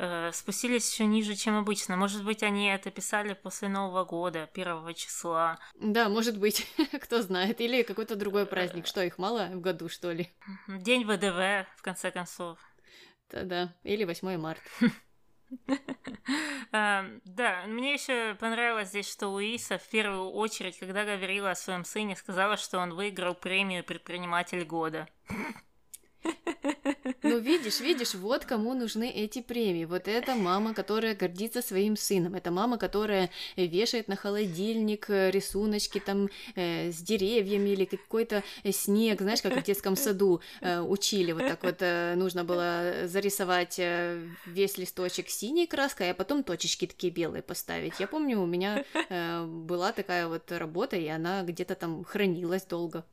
э, спустились еще ниже, чем обычно. Может быть, они это писали после Нового года, первого числа. Да, может быть, (laughs) кто знает. Или какой-то другой праздник. Что, их мало в году, что ли? День ВДВ, в конце концов. Да-да, или 8 марта. (laughs) Да, мне еще понравилось здесь, что Луиса в первую очередь, когда говорила о своем сыне, сказала, что он выиграл премию предприниматель года. (laughs) Ну, видишь, видишь, вот кому нужны эти премии. Вот это мама, которая гордится своим сыном. Это мама, которая вешает на холодильник э, рисуночки там э, с деревьями или какой-то снег, знаешь, как в детском саду э, учили. Вот так вот э, нужно было зарисовать э, весь листочек синей краской, а потом точечки такие белые поставить. Я помню, у меня э, была такая вот работа, и она где-то там хранилась долго.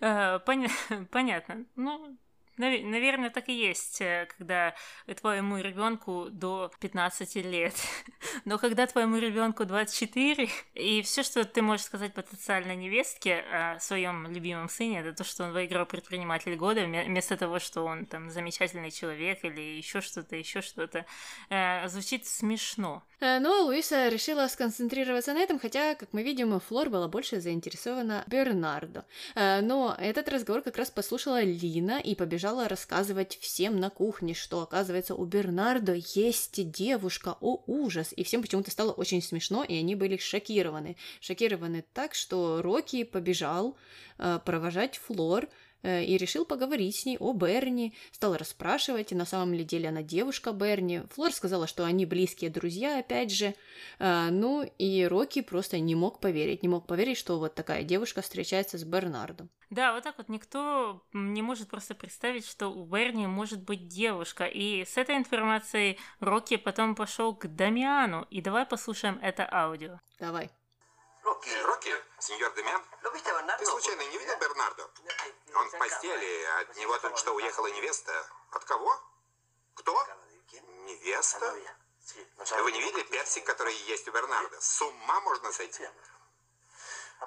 Э, понятно. Ну, Наверное, так и есть, э, когда твоему ребенку до 15 лет. (laughs) Но когда твоему ребенку 24, и все, что ты можешь сказать потенциальной невестке о своем любимом сыне, это то, что он выиграл предприниматель года, вместо того, что он там замечательный человек или еще что-то, еще что-то, э, звучит смешно. Э, но Луиса решила сконцентрироваться на этом, хотя, как мы видим, Флор была больше заинтересована Бернардо. Но этот разговор как раз послушала Лина и побежала рассказывать всем на кухне, что, оказывается, у Бернардо есть девушка, о ужас! И всем почему-то стало очень смешно, и они были шокированы. Шокированы так, что Рокки побежал э, провожать Флор, Э, и решил поговорить с ней о Берни, стал расспрашивать, и на самом ли деле она девушка Берни. Флор сказала, что они близкие друзья, опять же. Э, ну, и Рокки просто не мог поверить, не мог поверить, что вот такая девушка встречается с Бернардом. Да, вот так вот никто не может просто представить, что у Берни может быть девушка. И с этой информацией Рокки потом пошел к Дамиану. И давай послушаем это аудио. Давай. Рокки, Рокки, сеньор Демян, ты случайно не видел Бернардо? Он в постели, от него только что уехала невеста. От кого? Кто? Невеста? Вы не видели персик, который есть у Бернарда? С ума можно сойти.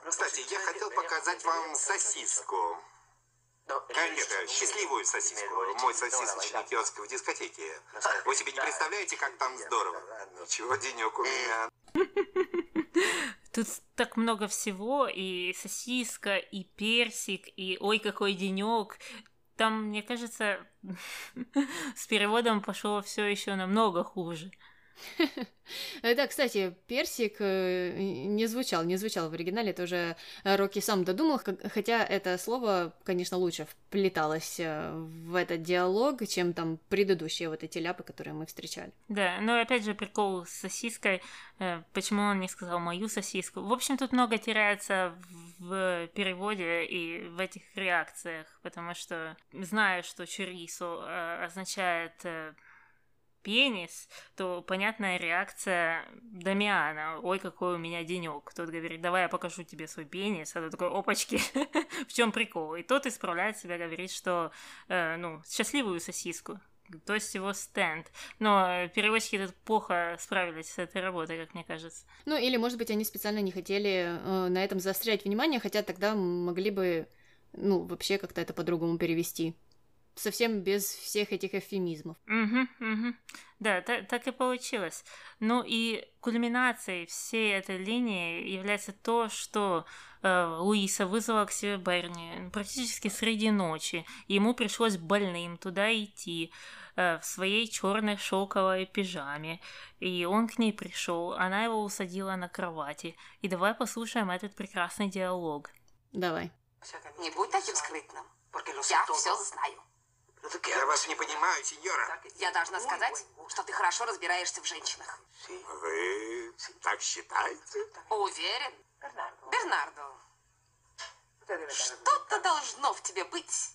Кстати, я хотел показать вам сосиску. Э, счастливую сосиску. Мой сосисочный киоск в дискотеке. Вы себе не представляете, как там здорово. Ничего, денек у меня. Тут так много всего, и сосиска, и персик, и ой, какой денек. Там, мне кажется, (laughs) с переводом пошло все еще намного хуже. (laughs) Да, кстати, персик э, не звучал, не звучал в оригинале, это уже Рокки сам додумал, хотя это слово, конечно, лучше вплеталось э, в этот диалог, чем там предыдущие вот эти ляпы, которые мы встречали. Да, но опять же прикол с сосиской, э, почему он не сказал мою сосиску. В общем, тут много теряется в переводе и в этих реакциях, потому что знаю, что чурисо означает пенис, то понятная реакция Дамиана. Ой, какой у меня денек. Тот говорит, давай я покажу тебе свой пенис. А тот такой, опачки, (laughs) в чем прикол? И тот исправляет себя, говорит, что, э, ну, счастливую сосиску. То есть его стенд. Но переводчики тут плохо справились с этой работой, как мне кажется. Ну, или, может быть, они специально не хотели э, на этом заострять внимание, хотя тогда могли бы, ну, вообще как-то это по-другому перевести совсем без всех этих эвфемизмов. Угу, угу. Да, так, так и получилось. Ну и кульминацией всей этой линии является то, что э, Луиса вызвала к себе Берни практически среди ночи. Ему пришлось больным туда идти э, в своей черной шелковой пижаме. И он к ней пришел, она его усадила на кровати. И давай послушаем этот прекрасный диалог. Давай. Не будь таким скрытным. Я все знаю. Я вас не понимаю, сеньора. Я должна сказать, что ты хорошо разбираешься в женщинах. Вы так считаете? Уверен. Бернардо. Что-то должно в тебе быть.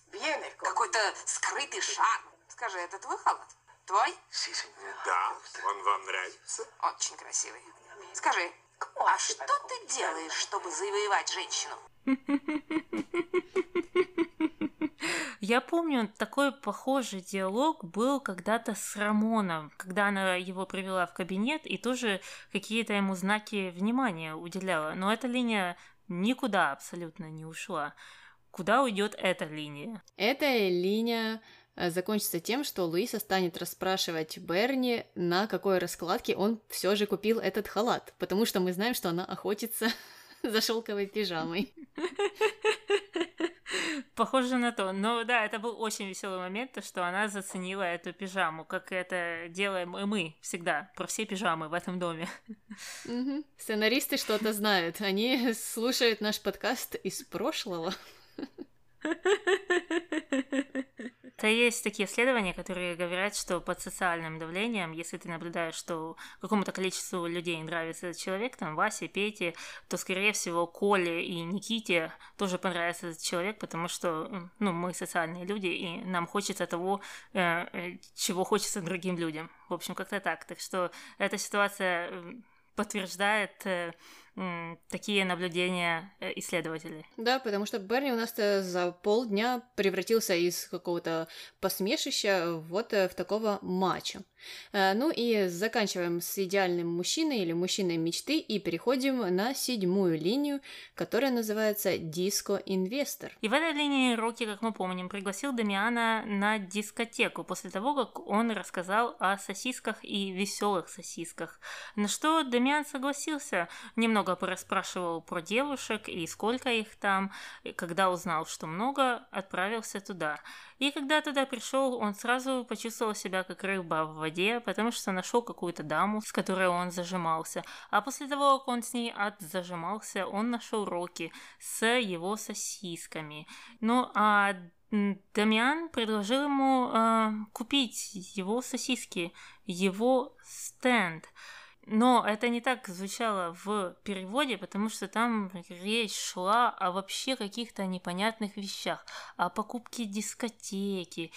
Какой-то скрытый шарм. Скажи, это твой халат? Твой? Да, он вам нравится? Очень красивый. Скажи, а что ты делаешь, чтобы завоевать женщину? (laughs) Я помню, такой похожий диалог был когда-то с Рамоном, когда она его привела в кабинет и тоже какие-то ему знаки внимания уделяла. Но эта линия никуда абсолютно не ушла. Куда уйдет эта линия? Эта линия э, закончится тем, что Луиса станет расспрашивать Берни, на какой раскладке он все же купил этот халат, потому что мы знаем, что она охотится (laughs) за шелковой пижамой. (laughs) (laughs) Похоже на то. Но да, это был очень веселый момент, то, что она заценила эту пижаму, как это делаем и мы всегда, про все пижамы в этом доме. (laughs) Сценаристы что-то знают. Они (laughs) слушают наш подкаст из прошлого. То есть такие исследования, которые говорят, что под социальным давлением, если ты наблюдаешь, что какому-то количеству людей нравится этот человек, там, Васе, Пете, то, скорее всего, Коле и Никите тоже понравится этот человек, потому что, ну, мы социальные люди, и нам хочется того, э, э, чего хочется другим людям. В общем, как-то так. Так что эта ситуация подтверждает э, такие наблюдения э, исследователей. Да, потому что Берни у нас за полдня превратился из какого-то посмешища вот э, в такого мачо. Э, ну и заканчиваем с идеальным мужчиной или мужчиной мечты и переходим на седьмую линию, которая называется «Диско-инвестор». И в этой линии Рокки, как мы помним, пригласил Дамиана на дискотеку после того, как он рассказал о сосисках и веселых сосисках. На что Дамиан согласился, немного порасспрашивал про девушек и сколько их там, и когда узнал, что много, отправился туда. И когда туда пришел, он сразу почувствовал себя как рыба в воде, потому что нашел какую-то даму, с которой он зажимался. А после того, как он с ней отзажимался, он нашел Рокки с его сосисками. Ну а Дамиан предложил ему э, купить его сосиски, его стенд. Но это не так звучало в переводе, потому что там речь шла о вообще каких-то непонятных вещах, о покупке дискотеки,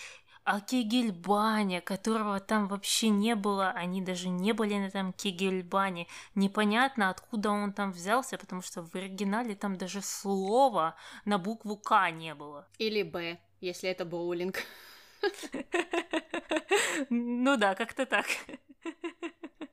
о Кегельбане, которого там вообще не было, они даже не были на этом Кегельбане. Непонятно, откуда он там взялся, потому что в оригинале там даже слова на букву К не было. Или Б, если это боулинг. (laughs) Ну да, как-то так.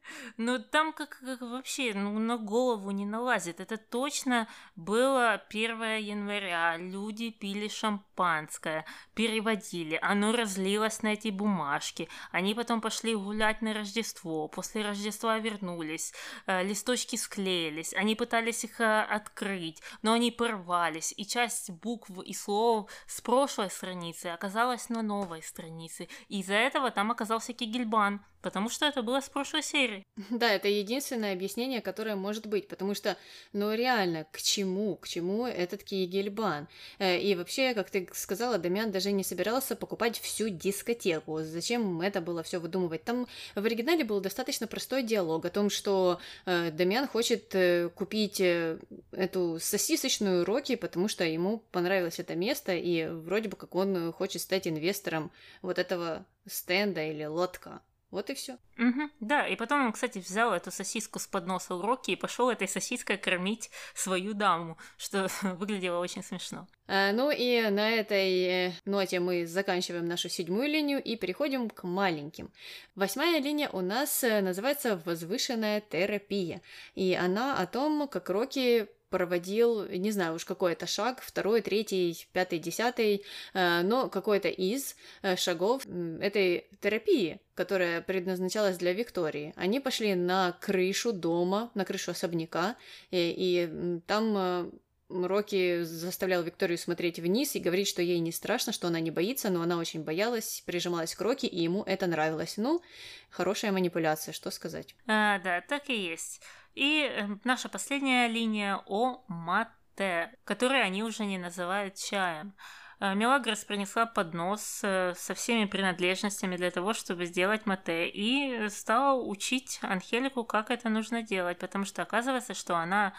(laughs) Ну, там как, как вообще ну, на голову не налазит. Это точно было 1 января. Люди пили шампанское, переводили. Оно разлилось на эти бумажки. Они потом пошли гулять на Рождество. После Рождества вернулись. Э, листочки склеились. Они пытались их э, открыть, но они порвались. И часть букв и слов с прошлой страницы оказалась на новой странице. Из-за этого там оказался Кигельбан. Потому что это было с прошлой серии. (laughs) Да, это единственное объяснение, которое может быть, потому что, ну реально, к чему, к чему этот Киегельбан? Э, и вообще, как ты сказала, Дамиан даже не собирался покупать всю дискотеку. Зачем это было все выдумывать? Там в оригинале был достаточно простой диалог о том, что э, Дамиан хочет э, купить эту сосисочную Роки, потому что ему понравилось это место, и вроде бы как он хочет стать инвестором вот этого стенда или лотка. Вот и все. Угу, да, и потом он, кстати, взял эту сосиску с подноса у Рокки и пошел этой сосиской кормить свою даму, что (laughs) выглядело очень смешно. А, ну и на этой э, ноте мы заканчиваем нашу седьмую линию и переходим к маленьким. Восьмая линия у нас э, называется «Возвышенная терапия», и она о том, как Рокки проводил, не знаю уж какой это шаг, второй, третий, пятый, десятый, э, но какой-то из э, шагов этой терапии, которая предназначалась для Виктории. Они пошли на крышу дома, на крышу особняка, и, и там э, Рокки заставлял Викторию смотреть вниз и говорить, что ей не страшно, что она не боится, но она очень боялась, прижималась к Рокки, и ему это нравилось. Ну, хорошая манипуляция, что сказать. А, да, так и есть. И э, наша последняя линия о мате, который они уже не называют чаем. Э, Мелагрос принесла поднос э, со всеми принадлежностями для того, чтобы сделать мате, и стала учить Анхелику, как это нужно делать, потому что оказывается, что она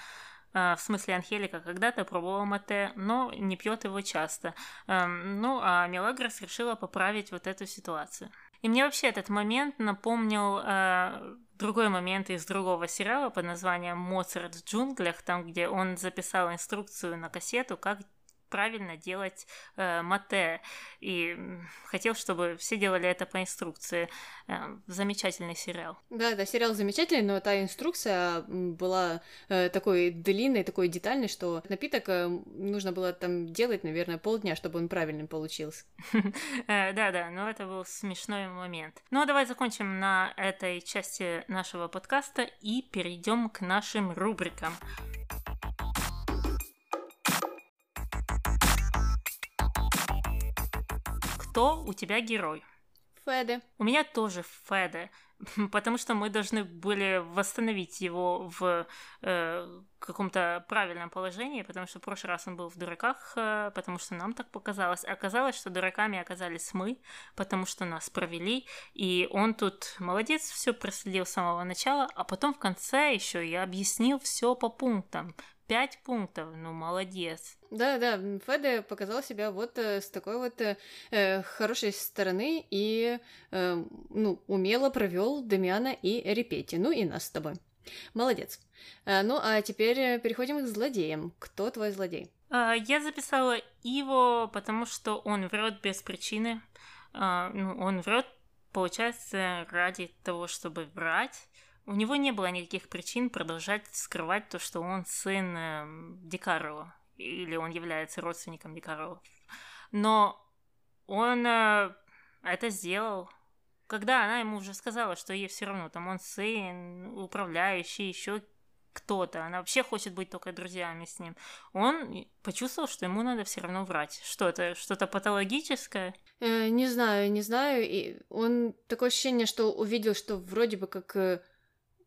в смысле Анхелика когда-то пробовала мате, но не пьет его часто. Эм, ну, а Мелагрос решила поправить вот эту ситуацию. И мне вообще этот момент напомнил э, другой момент из другого сериала под названием «Моцарт в джунглях», там, где он записал инструкцию на кассету, как правильно делать э, мате. И хотел, чтобы все делали это по инструкции. Э, замечательный сериал. Да, да, сериал замечательный, но та инструкция была э, такой длинной, такой детальной, что напиток э, нужно было там делать, наверное, полдня, чтобы он правильным получился. (laughs) Э, да, да, но это был смешной момент. Ну а давай закончим на этой части нашего подкаста и перейдем к нашим рубрикам. Кто у тебя герой? Феде. У меня тоже Феде, (laughs) потому что мы должны были восстановить его в э, каком-то правильном положении, потому что в прошлый раз он был в дураках, э, потому что нам так показалось. Оказалось, что дураками оказались мы, потому что нас провели, и он тут молодец, все проследил с самого начала, а потом в конце еще я объяснил все по пунктам. Пять пунктов, ну молодец. Да, да, Феде показал себя вот э, с такой вот э, э, хорошей стороны и э, ну, умело провел Демиана и Репети, ну и нас с тобой. Молодец. А, ну, а теперь э, переходим к злодеям. Кто твой злодей? А, я записала Иво, потому что он врет без причины. А, ну, он врет, получается, ради того, чтобы врать. У него не было никаких причин продолжать скрывать то, что он сын э, Дикарова, или он является родственником Дикарова. Но он э, это сделал, когда она ему уже сказала, что ей все равно, там он сын, управляющий, еще кто-то, она вообще хочет быть только друзьями с ним. Он почувствовал, что ему надо все равно врать. Что это? Что-то патологическое? Э, не знаю, не знаю. И он такое ощущение, что увидел, что вроде бы как э,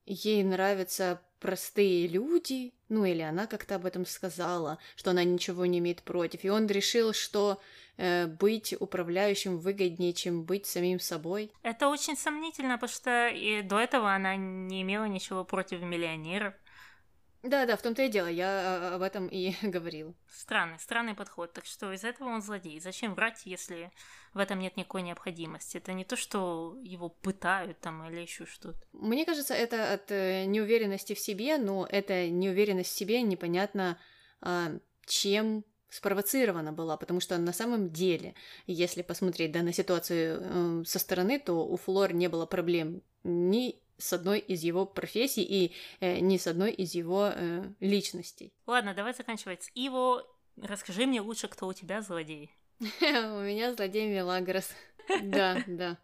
ей нравятся простые люди, ну или она как-то об этом сказала, что она ничего не имеет против, и он решил, что э, быть управляющим выгоднее, чем быть самим собой. Это очень сомнительно, потому что и до этого она не имела ничего против миллионеров. Да, да, в том-то и дело, я об этом и (laughs) говорил. Странный, странный подход. Так что из этого он злодей. Зачем врать, если в этом нет никакой необходимости? Это не то, что его пытают там или еще что-то. Мне кажется, это от э, неуверенности в себе, но эта неуверенность в себе непонятно а, чем спровоцирована была, потому что на самом деле, если посмотреть да, на ситуацию э, со стороны, то у Флор не было проблем ни с одной из его профессий и э, не с одной из его э, личностей. Ладно, давай заканчивать с Иво. Расскажи мне лучше, кто у тебя злодей. (laughs) У меня злодей Мелагрос. (laughs) Да, да.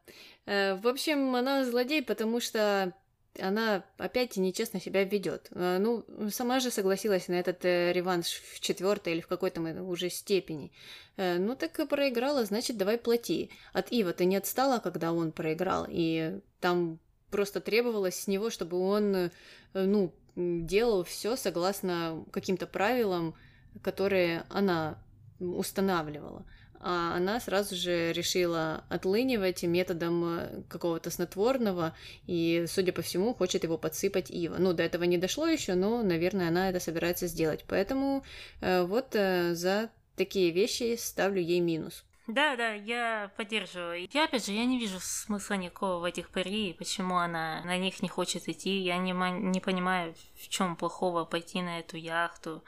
Э, в общем, она злодей, потому что она опять нечестно себя ведет. Э, ну, сама же согласилась на этот э, реванш в четвертой или в какой-то уже степени. Ну, так и проиграла, значит, давай плати. От Ива ты не отстала, когда он проиграл, и там просто требовалось с него, чтобы он, э, ну, делал все согласно каким-то правилам, которые она устанавливала. А она сразу же решила отлынивать методом э, какого-то снотворного и, судя по всему, хочет его подсыпать Ива. Ну, до этого не дошло еще, но, наверное, она это собирается сделать. Поэтому э, вот э, за такие вещи ставлю ей минус. Да, да, я поддерживаю. Я, опять же, я не вижу смысла никакого в этих пари, почему она на них не хочет идти. Я не, не понимаю, в чем плохого пойти на эту яхту.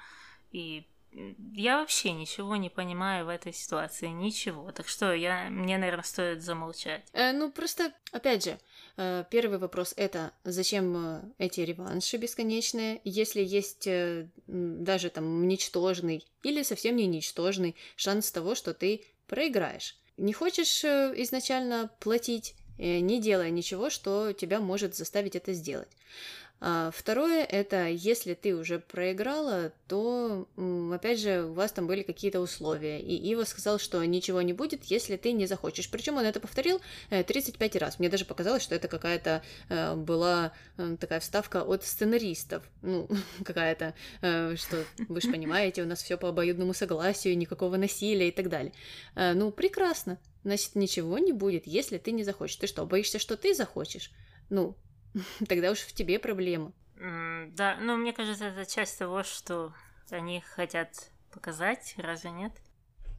И я вообще ничего не понимаю в этой ситуации, ничего. Так что я, мне, наверное, стоит замолчать. Э, ну, просто, опять же, э, первый вопрос это, зачем э, эти реванши бесконечные, если есть э, даже там ничтожный или совсем не ничтожный шанс того, что ты проиграешь. Не хочешь э, изначально платить, э, не делая ничего, что тебя может заставить это сделать. А второе, это если ты уже проиграла, то, опять же, у вас там были какие-то условия. И Ива сказал, что ничего не будет, если ты не захочешь. Причем он это повторил 35 э, раз. Мне даже показалось, что это какая-то э, была э, такая вставка от сценаристов. Ну, (laughs) какая-то, что вы же понимаете, у нас все по обоюдному согласию, никакого насилия и так далее. Ну, прекрасно. Значит, ничего не будет, если ты не захочешь. Ты что, боишься, что ты захочешь? Ну, (laughs) Тогда уж в тебе проблема. Mm, да, ну мне кажется, это часть того, что они хотят показать, разве нет?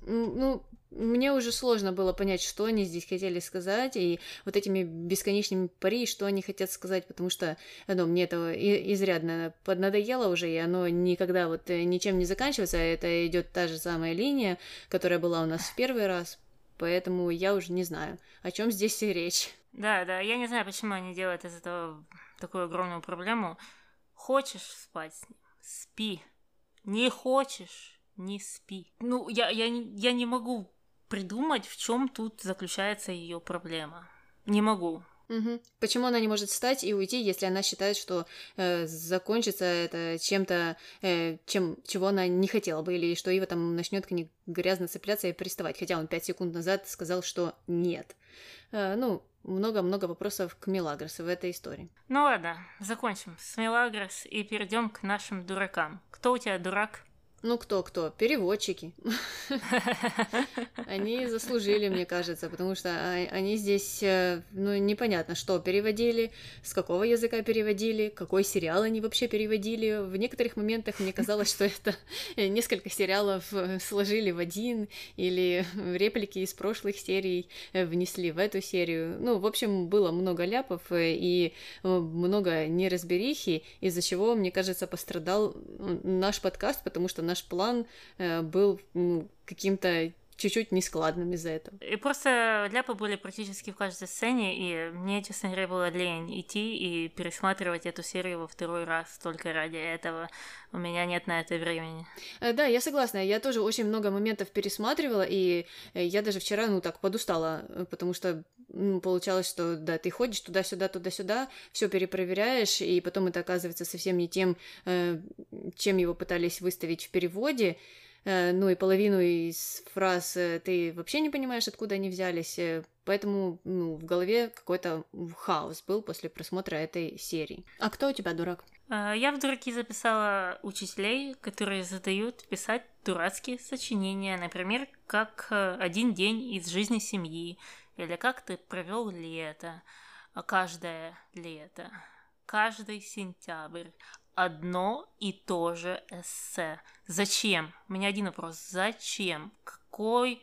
Ну, мне уже сложно было понять, что они здесь хотели сказать, и вот этими бесконечными пари, что они хотят сказать, потому что, ну, мне этого изрядно поднадоело уже, и оно никогда вот э, ничем не заканчивается, а это идет та же самая линия, которая была у нас в первый раз, поэтому я уже не знаю, о чем здесь и речь. Да, да, я не знаю, почему они делают из этого такую огромную проблему. Хочешь спать с ним? Спи. Не хочешь? Не спи. Ну, я, я, я не могу придумать, в чем тут заключается ее проблема. Не могу. Угу. Почему она не может встать и уйти, если она считает, что э, закончится это чем-то, э, чем, чего она не хотела бы, или что его там начнет к ней грязно цепляться и приставать, хотя он пять секунд назад сказал, что нет. Э, ну, много-много вопросов к Мелагросу в этой истории. Ну ладно, закончим с Мелагрос и перейдем к нашим дуракам. Кто у тебя дурак? Ну кто-кто? Переводчики. Они заслужили, мне кажется, потому что они здесь, э, ну, непонятно, что переводили, с какого языка переводили, какой сериал они вообще переводили. В некоторых моментах мне казалось, что это несколько сериалов э, сложили в один, или реплики из прошлых серий э, внесли в эту серию. Ну, в общем, было много ляпов и много неразберихи, из-за чего, мне кажется, пострадал наш подкаст, потому что наш наш план э, был ну, каким-то чуть-чуть нескладным из-за этого. И просто ляпы были практически в каждой сцене, и мне, честно говоря, было лень идти и пересматривать эту серию во второй раз только ради этого. У меня нет на это времени. Э, да, я согласна. Я тоже очень много моментов пересматривала, и э, я даже вчера, ну, так подустала, потому что ну, получалось, что да, ты ходишь туда-сюда, туда-сюда, все перепроверяешь, и потом это оказывается совсем не тем, э, чем его пытались выставить в переводе. Э, ну и половину из фраз э, ты вообще не понимаешь, откуда они взялись. Поэтому ну, в голове какой-то хаос был после просмотра этой серии. А кто у тебя дурак? Я в дураки записала учителей, которые задают писать дурацкие сочинения, например, как «Один день из жизни семьи», или как ты провел лето, а каждое лето, каждый сентябрь, одно и то же эссе. Зачем? У меня один вопрос. Зачем? Какой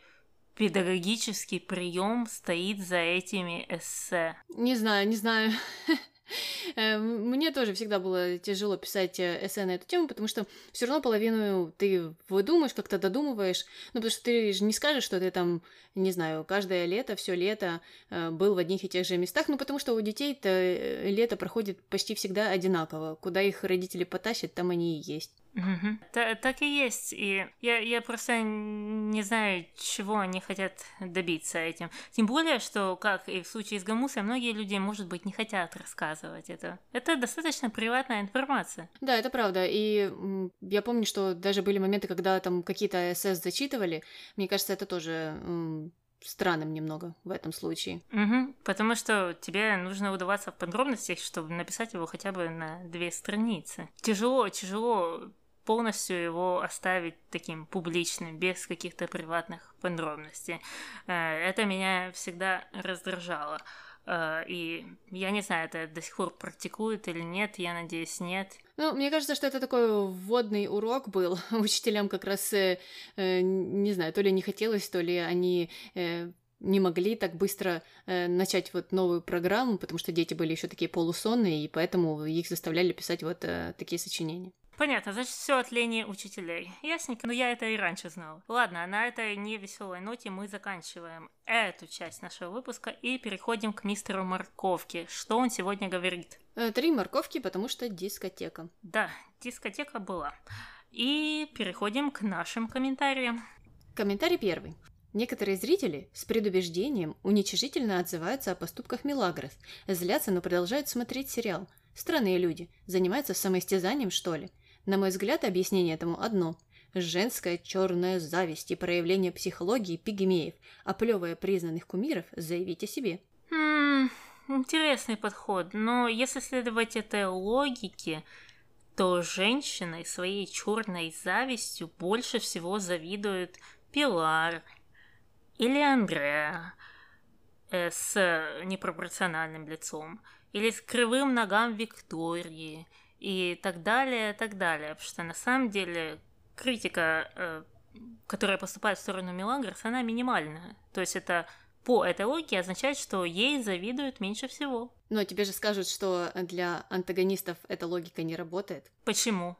педагогический прием стоит за этими эссе? Не знаю, не знаю. (laughs) (laughs) Э, мне тоже всегда было тяжело писать э, эссе на эту тему, потому что все равно половину ты выдумаешь, как-то додумываешь. Ну, потому что ты же не скажешь, что ты там, не знаю, каждое лето, все лето э, был в одних и тех же местах. Ну, потому что у детей-то лето проходит почти всегда одинаково. Куда их родители потащат, там они и есть. Угу. Та, так и есть. И я, я просто не знаю, чего они хотят добиться этим. Тем более, что, как и в случае с Гамусой, многие люди, может быть, не хотят рассказывать это. Это достаточно приватная информация. Да, это правда. И я помню, что даже были моменты, когда там какие-то СС зачитывали. Мне кажется, это тоже странным немного в этом случае. Угу, потому что тебе нужно удаваться в подробностях, чтобы написать его хотя бы на две страницы. Тяжело, тяжело полностью его оставить таким публичным, без каких-то приватных подробностей. Э, это меня всегда раздражало. Э, и я не знаю, это до сих пор практикуют или нет, я надеюсь, нет. Ну, мне кажется, что это такой вводный урок был. (laughs) Учителям как раз, э, не знаю, то ли не хотелось, то ли они не могли так быстро э, начать вот новую программу, потому что дети были еще такие полусонные, и поэтому их заставляли писать вот э, такие сочинения. Понятно, значит, все от лени учителей. Ясненько, но я это и раньше знала. Ладно, на этой невеселой ноте мы заканчиваем эту часть нашего выпуска и переходим к мистеру Морковке. Что он сегодня говорит? Э, три морковки, потому что дискотека. Да, дискотека была. И переходим к нашим комментариям. Комментарий первый. Некоторые зрители с предубеждением уничижительно отзываются о поступках Милагрос, злятся, но продолжают смотреть сериал. Странные люди. Занимаются самоистязанием, что ли? На мой взгляд, объяснение этому одно. Женская черная зависть и проявление психологии пигмеев, оплевывая признанных кумиров, заявить о себе. Хм, интересный подход, но если следовать этой логике, то женщины своей черной завистью больше всего завидуют Пилар или Андреа э, с непропорциональным лицом, или с кривым ногам Виктории – и так далее, так далее. Потому что на самом деле критика, э, которая поступает в сторону Мелагрос, она минимальная. То есть это по этой логике означает, что ей завидуют меньше всего. Но тебе же скажут, что для антагонистов эта логика не работает. Почему?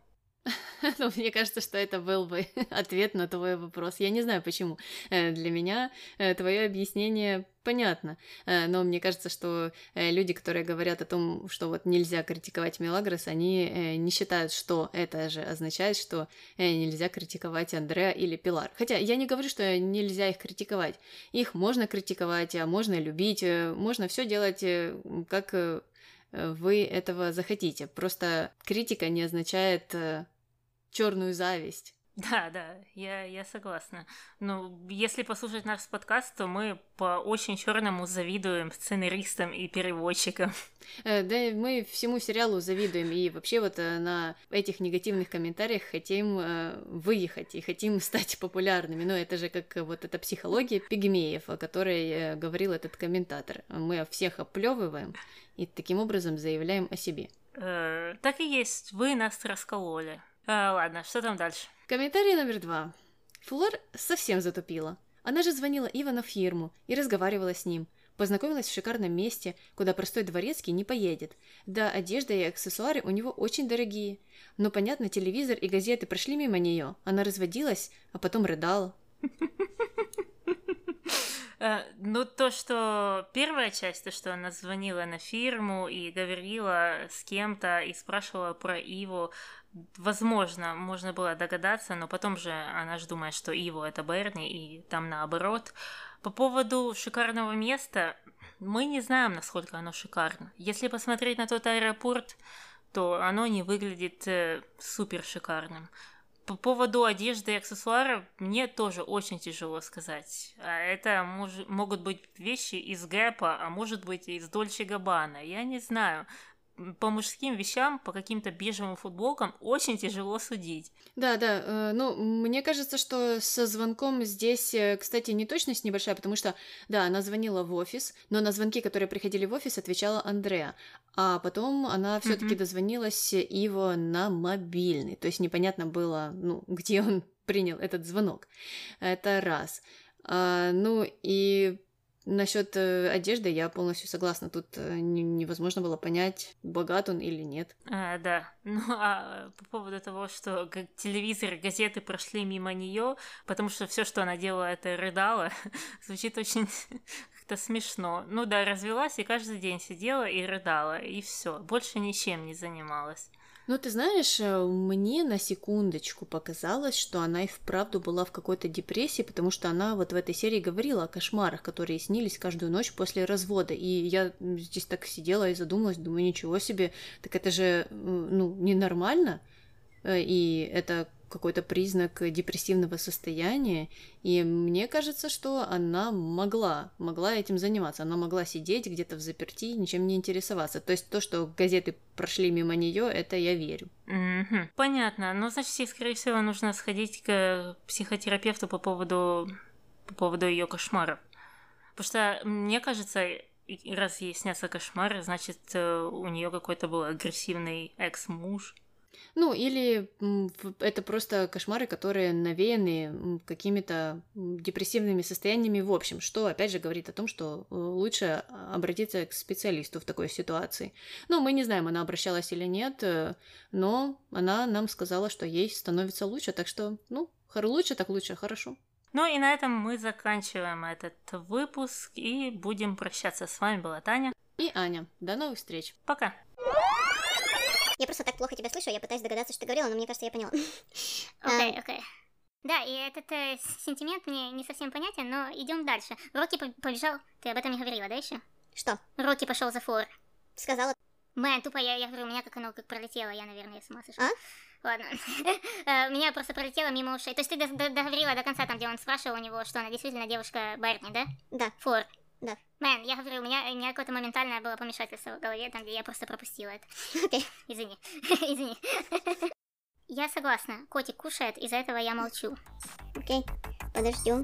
(laughs) Ну, мне кажется, что это был бы (laughs) ответ на твой вопрос. Я не знаю почему. Э, для меня э, твое объяснение понятно. Э, но мне кажется, что люди, которые говорят о том, что вот нельзя критиковать Мелагрос, они не считают, что это же означает, что нельзя критиковать Андреа или Пилар. Хотя я не говорю, что нельзя их критиковать. Их можно критиковать, а можно любить, можно все делать как вы этого захотите. Просто критика не означает черную зависть. Да, да, я, я согласна. Ну, если послушать наш подкаст, то мы по очень черному завидуем сценаристам и переводчикам. Э, да, мы всему сериалу завидуем, и вообще вот э, на этих негативных комментариях хотим э, выехать и хотим стать популярными. Но это же как вот эта психология пигмеев, о которой говорил этот комментатор. Мы всех оплевываем и таким образом заявляем о себе. Так и есть, вы нас раскололи. А, ладно, что там дальше? Комментарий номер два. Флор совсем затупила. Она же звонила Ивана в фирму и разговаривала с ним. Познакомилась в шикарном месте, куда простой дворецкий не поедет. Да, одежда и аксессуары у него очень дорогие. Но, понятно, телевизор и газеты прошли мимо нее. Она разводилась, а потом рыдала. (laughs) Э, ну, то, что первая часть, то, что она звонила на фирму и говорила с кем-то и спрашивала про Иву, возможно, можно было догадаться, но потом же она же думает, что Иву это Берни, и там наоборот. По поводу шикарного места, мы не знаем, насколько оно шикарно. Если посмотреть на тот аэропорт, то оно не выглядит э, супер шикарным. По поводу одежды и аксессуаров мне тоже очень тяжело сказать. А это мож- могут быть вещи из Гэпа, а может быть из Дольче Габбана. Я не знаю по мужским вещам, по каким-то бежевым футболкам очень тяжело судить. Да, да. Э, ну, мне кажется, что со звонком здесь, э, кстати, неточность небольшая, потому что, да, она звонила в офис, но на звонки, которые приходили в офис, отвечала Андреа. А потом она все-таки mm-hmm. дозвонилась его на мобильный. То есть непонятно было, ну, где он (laughs) принял этот звонок. Это раз. А, ну и Насчет э, одежды я полностью согласна. Тут э, невозможно было понять, богат он или нет. А, да. (laughs) Ну а по поводу того, что телевизор, газеты прошли мимо нее, потому что все, что она делала, это рыдала, (laughs) звучит очень (laughs) как-то смешно. Ну да, развелась и каждый день сидела и рыдала, и все. Больше ничем не занималась. Ну, ты знаешь, э, мне на секундочку показалось, что она и вправду была в какой-то депрессии, потому что она вот в этой серии говорила о кошмарах, которые снились каждую ночь после развода. И я здесь так сидела и задумалась, думаю, ничего себе, так это же, ну, ненормально. Э, и это какой-то признак депрессивного состояния, и мне кажется, что она могла, могла этим заниматься, она могла сидеть где-то в заперти, ничем не интересоваться. То есть то, что газеты прошли мимо нее, это я верю. Mm-hmm. Понятно, но значит, ей, скорее всего, нужно сходить к психотерапевту по поводу по поводу ее кошмаров. Потому что мне кажется, раз ей снятся кошмары, значит, э, у нее какой-то был агрессивный экс-муж. Ну, или это просто кошмары, которые навеяны какими-то депрессивными состояниями в общем, что, опять же, говорит о том, что э, лучше обратиться к специалисту в такой ситуации. Ну, мы не знаем, она обращалась или нет, э, но она нам сказала, что ей становится лучше, так что, ну, лучше так лучше, хорошо. Ну и на этом мы заканчиваем этот выпуск и будем прощаться. С вами была Таня и Аня. До новых встреч. Пока. Я просто так плохо тебя слышу, я пытаюсь догадаться, что ты говорила, но мне кажется, я поняла. (laughs) Окей, окей. Да, и этот э, сентимент мне не совсем понятен, но идем дальше. Рокки побежал. Ты об этом не говорила, да еще? Что? Рокки пошел за фор. Сказала. Мэн, тупо я, я говорю, у меня как оно как пролетело, я, наверное, с ума сошла. А? Ладно. (laughs) Э, меня просто пролетело мимо ушей. То есть ты договорила до конца, там, где он спрашивал у него, что она действительно девушка Барни, да? Да. Фор. Да. Мэн, я говорю, у меня, у меня какое-то моментальное было помешательство в голове, там, где я просто пропустила это. (laughs) Окей. Извини. (laughs) Извини. (laughs) Я согласна. Котик кушает, из-за этого я молчу. Окей. Подождем.